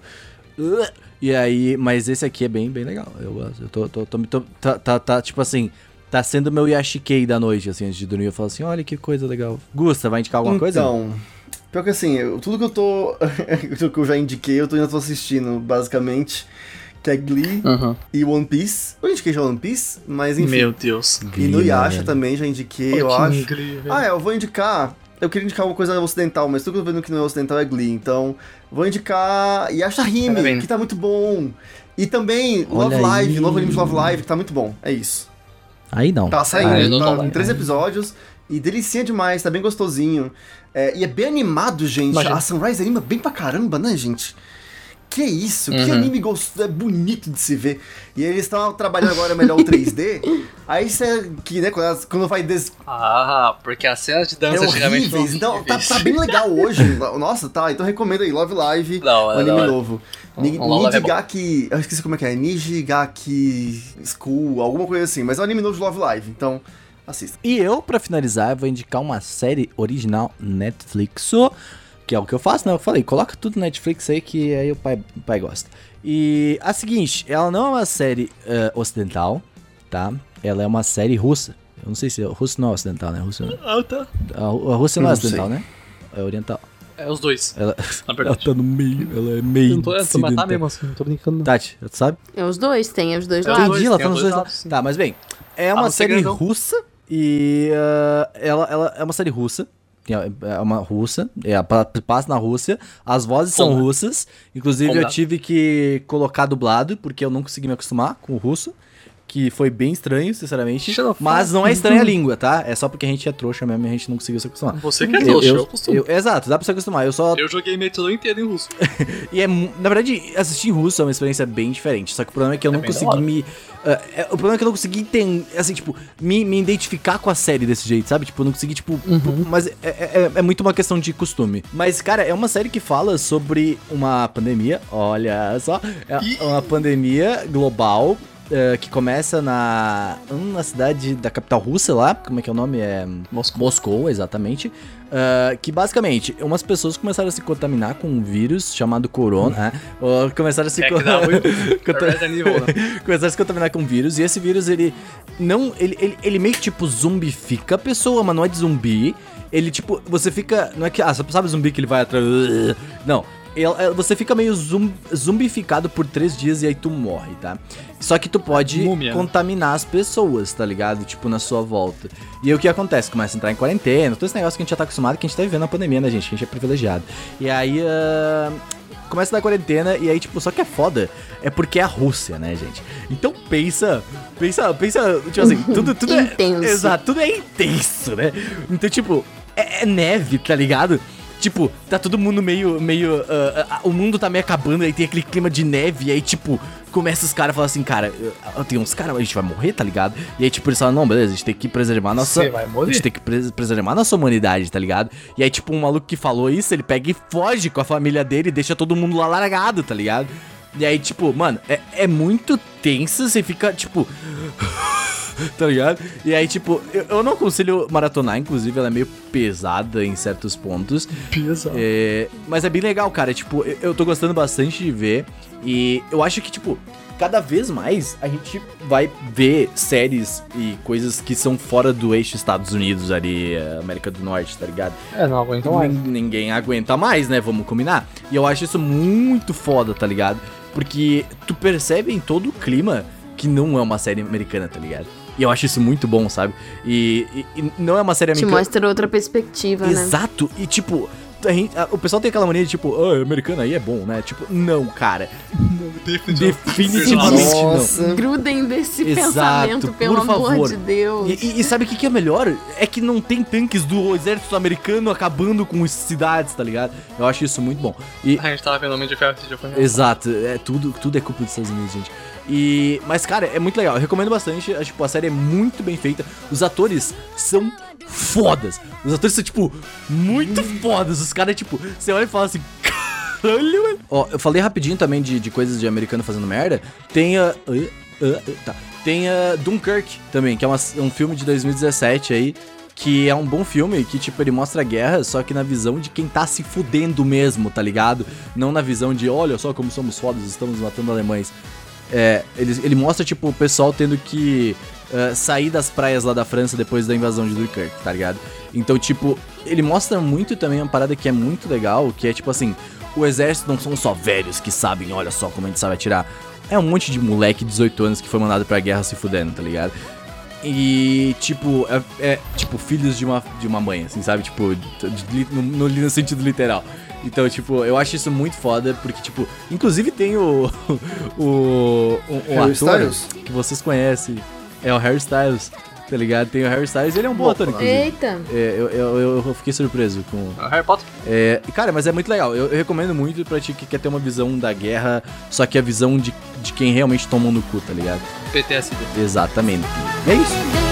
E aí, mas esse aqui é bem, bem legal. Eu gosto. Eu tô, tô, tô, tô- tá, tá, tá, tipo assim. Tá sendo meu Yashikei da noite, assim, antes de dormir. Eu falo assim: olha que coisa legal. Gusta, vai indicar alguma coisa? Então, pior que assim, eu- tudo que eu tô. tudo que eu já indiquei, eu tô, ainda tô assistindo, basicamente. Que é Glee Uhum. e One Piece. Eu indiquei já One Piece, mas enfim. Meu Deus. e no Yasha também já indiquei, eu Que acho. incrível. Ah, é, eu vou indicar. Eu queria indicar uma coisa ocidental, mas tudo que eu tô vendo que não é ocidental é Glee. Então, vou indicar Yasha Tá Hime, vendo? que tá muito bom. E também Love Olha Live, aí. novo anime de Love Live, que tá muito bom. É isso. Aí não. Tá saindo, Ah, não tá em três episódios. E delicinha demais, tá bem gostosinho. É, e é bem animado, gente. Imagina. A Sunrise anima bem pra caramba, né, gente? Que isso, que Uhum. anime gostoso, é bonito de se ver. E eles estão trabalhando agora melhor o 3D. aí você, que, né, quando, elas- quando vai des... Ah, porque as cenas de É dança antigamente horríveis. foram Então, tá, tá bem legal hoje. Nossa, tá. Então recomendo aí, Love Live, hora, um anime hora. novo. Ni- Um Love Live é. Eu esqueci como é que é. Nijigaki School, alguma coisa assim. Mas é um anime novo de Love Live. Então, assista. E eu, pra finalizar, vou indicar uma série original Netflix, que é o que eu faço, né? Eu falei, coloca tudo no Netflix aí que aí o pai, o pai gosta. E a seguinte, ela não é uma série eh, ocidental, tá? Ela é uma série russa. Eu não sei se russo não é ocidental, né? Russo, Ah, tá. a, a Rússia não é ocidental, né? É oriental. É os dois. Ela, Na ela verdade. tá no meio, ela é meio Eu não tô, eu tô matar mesmo assim, não tô brincando. não. Tati, tu sabe? É os dois, tem os dois É os lados. Entendi, ela tá os nos dois dois lados. Tá, mas bem, é uma Ah, série russa e ah, ela, ela é uma série russa. É uma russa, é, pa- passa na Rússia, as vozes são Combinado. russas. Inclusive, eu Combinado. tive que colocar dublado, porque eu não consegui me acostumar com o russo. Que foi bem estranho, sinceramente. Xenofóbico. Mas não é estranha a língua, tá? É só porque a gente é trouxa mesmo e a gente não conseguiu se acostumar. Você que é trouxa, eu, costumo. eu- Exato, dá pra se acostumar. Eu só Eu joguei Metro inteiro em russo. e é, na verdade, assistir em russo é uma experiência bem diferente. Só que o problema é que eu não bem da consegui me. ah, é- o problema é que eu não consegui entender, assim, tipo, me, me identificar com a série desse jeito, sabe? Tipo, eu não consegui, tipo. Mas é, é- é- é muito uma questão de costume. Mas, cara, é uma série que fala sobre uma pandemia. Olha só. É uma pandemia global. Eh, que começa na, na cidade da capital russa lá, como é que é o nome? É Moscou. Moscou, exatamente. Ah, que basicamente, umas pessoas começaram a se contaminar com um vírus chamado corona. né? Ou começaram a se É co- né? começaram a se contaminar com um vírus. E esse vírus, ele não. Ele, ele, ele meio que tipo zumbifica a pessoa, mas não é de zumbi. Ele tipo, você fica. Não é que. Ah, você sabe zumbi que ele vai atrás. Não. É, Você fica meio zum- zumbificado por três dias e aí tu morre, tá? Só que tu pode Múmia, né? contaminar as pessoas, tá ligado? Tipo, na sua volta. E aí o que acontece? Começa a entrar em quarentena, todo esse negócio que a gente já tá acostumado, que a gente tá vivendo na pandemia, né, gente? Que a gente é privilegiado. E aí. ah, Começa a dar quarentena e aí, tipo, só que é foda. É porque é a Rússia, né, gente? Então pensa. Pensa, pensa, tipo assim, tudo, tudo é. Intenso. Exato, tudo é intenso, né? Então, tipo, é, é neve, tá ligado? Tipo, tá todo mundo meio. meio ah, ah, o mundo tá meio acabando, aí tem aquele clima de neve, e aí, tipo, começa os caras a falar assim, cara, tem uns caras, a gente vai morrer, tá ligado? E aí, tipo, eles falam, não, beleza, a gente tem que preservar a nossa. Você vai morrer. A gente tem que pres- preservar a nossa humanidade, tá ligado? E aí, tipo, um maluco que falou isso, ele pega e foge com a família dele e deixa todo mundo lá largado, tá ligado? E aí, tipo, mano, é, é muito tenso, você fica, tipo. tá ligado? E aí, tipo, eu, eu não aconselho maratonar, inclusive, ela é meio pesada em certos pontos. Pesado. É, mas é bem legal, cara. Tipo, eu, eu tô gostando bastante de ver. E eu acho que, tipo, cada vez mais a gente vai ver séries e coisas que são fora do eixo Estados Unidos ali, eh, América do Norte, tá ligado? É, não aguento mais. Nin- Ninguém aguenta mais, né? Vamos combinar. E eu acho isso muito foda, tá ligado? Porque tu percebe em todo o clima que não é uma série americana, tá ligado? E eu acho isso muito bom, sabe? E, e- e não é uma série Te americana. mostra outra perspectiva, né? Exato. E tipo, a gente- a- o pessoal tem aquela mania de tipo, ah, americano aí é bom, né? Tipo, não, cara. Definitivamente não. Nossa. Grudem desse Exato, pensamento, pelo por amor favor. de Deus. E, e- e sabe o que, que é melhor? É que não tem tanques do exército americano acabando com as cidades, tá ligado? Eu acho isso muito bom. E, A gente tava vendo Homem de Ferro esse dia foi Exato, é tudo, tudo é culpa dos Estados Unidos, gente. E, mas cara, é muito legal. Eu recomendo bastante. A, tipo, a série é muito bem feita. Os atores são fodas. Os atores são tipo muito fodas. Os caras tipo, você olha e fala assim, caralho, mano. Ó, eu falei rapidinho também de, de coisas de americano fazendo merda. Tem a uh, uh, tá. Tem a Dunkirk também, que é uma- um filme de 2017 aí que é um bom filme, que, tipo, ele mostra a guerra, só que na visão de quem tá se fudendo mesmo, tá ligado? Não na visão de, olha só como somos fodas, estamos matando alemães. É, ele, ele mostra, tipo, o pessoal tendo que eh, sair das praias lá da França depois da invasão de Dunkirk, tá ligado? Então, tipo, ele mostra muito também uma parada que é muito legal, que é, tipo assim, o exército não são só velhos que sabem, olha só como a gente sabe atirar. É um monte de moleque de 18 anos que foi mandado pra guerra se fudendo, tá ligado? E, tipo, é, é, tipo, filhos de uma, de uma mãe, assim, sabe? Tipo, no, no sentido literal. Então, tipo, eu acho isso muito foda, porque, tipo, inclusive tem o. o. o, o Harry ator Styles? que vocês conhecem. É o Harry Styles, tá ligado? Tem o Harry Styles ele é um bom ator, inclusive. Eita. É, eu, eu, eu, fiquei surpreso com. Harry Potter? É, cara, mas é muito legal. Eu, eu recomendo muito pra ti que quer ter uma visão da guerra, só que a visão de, de quem realmente tomou no cu, tá ligado? PTSD. Exatamente. É isso.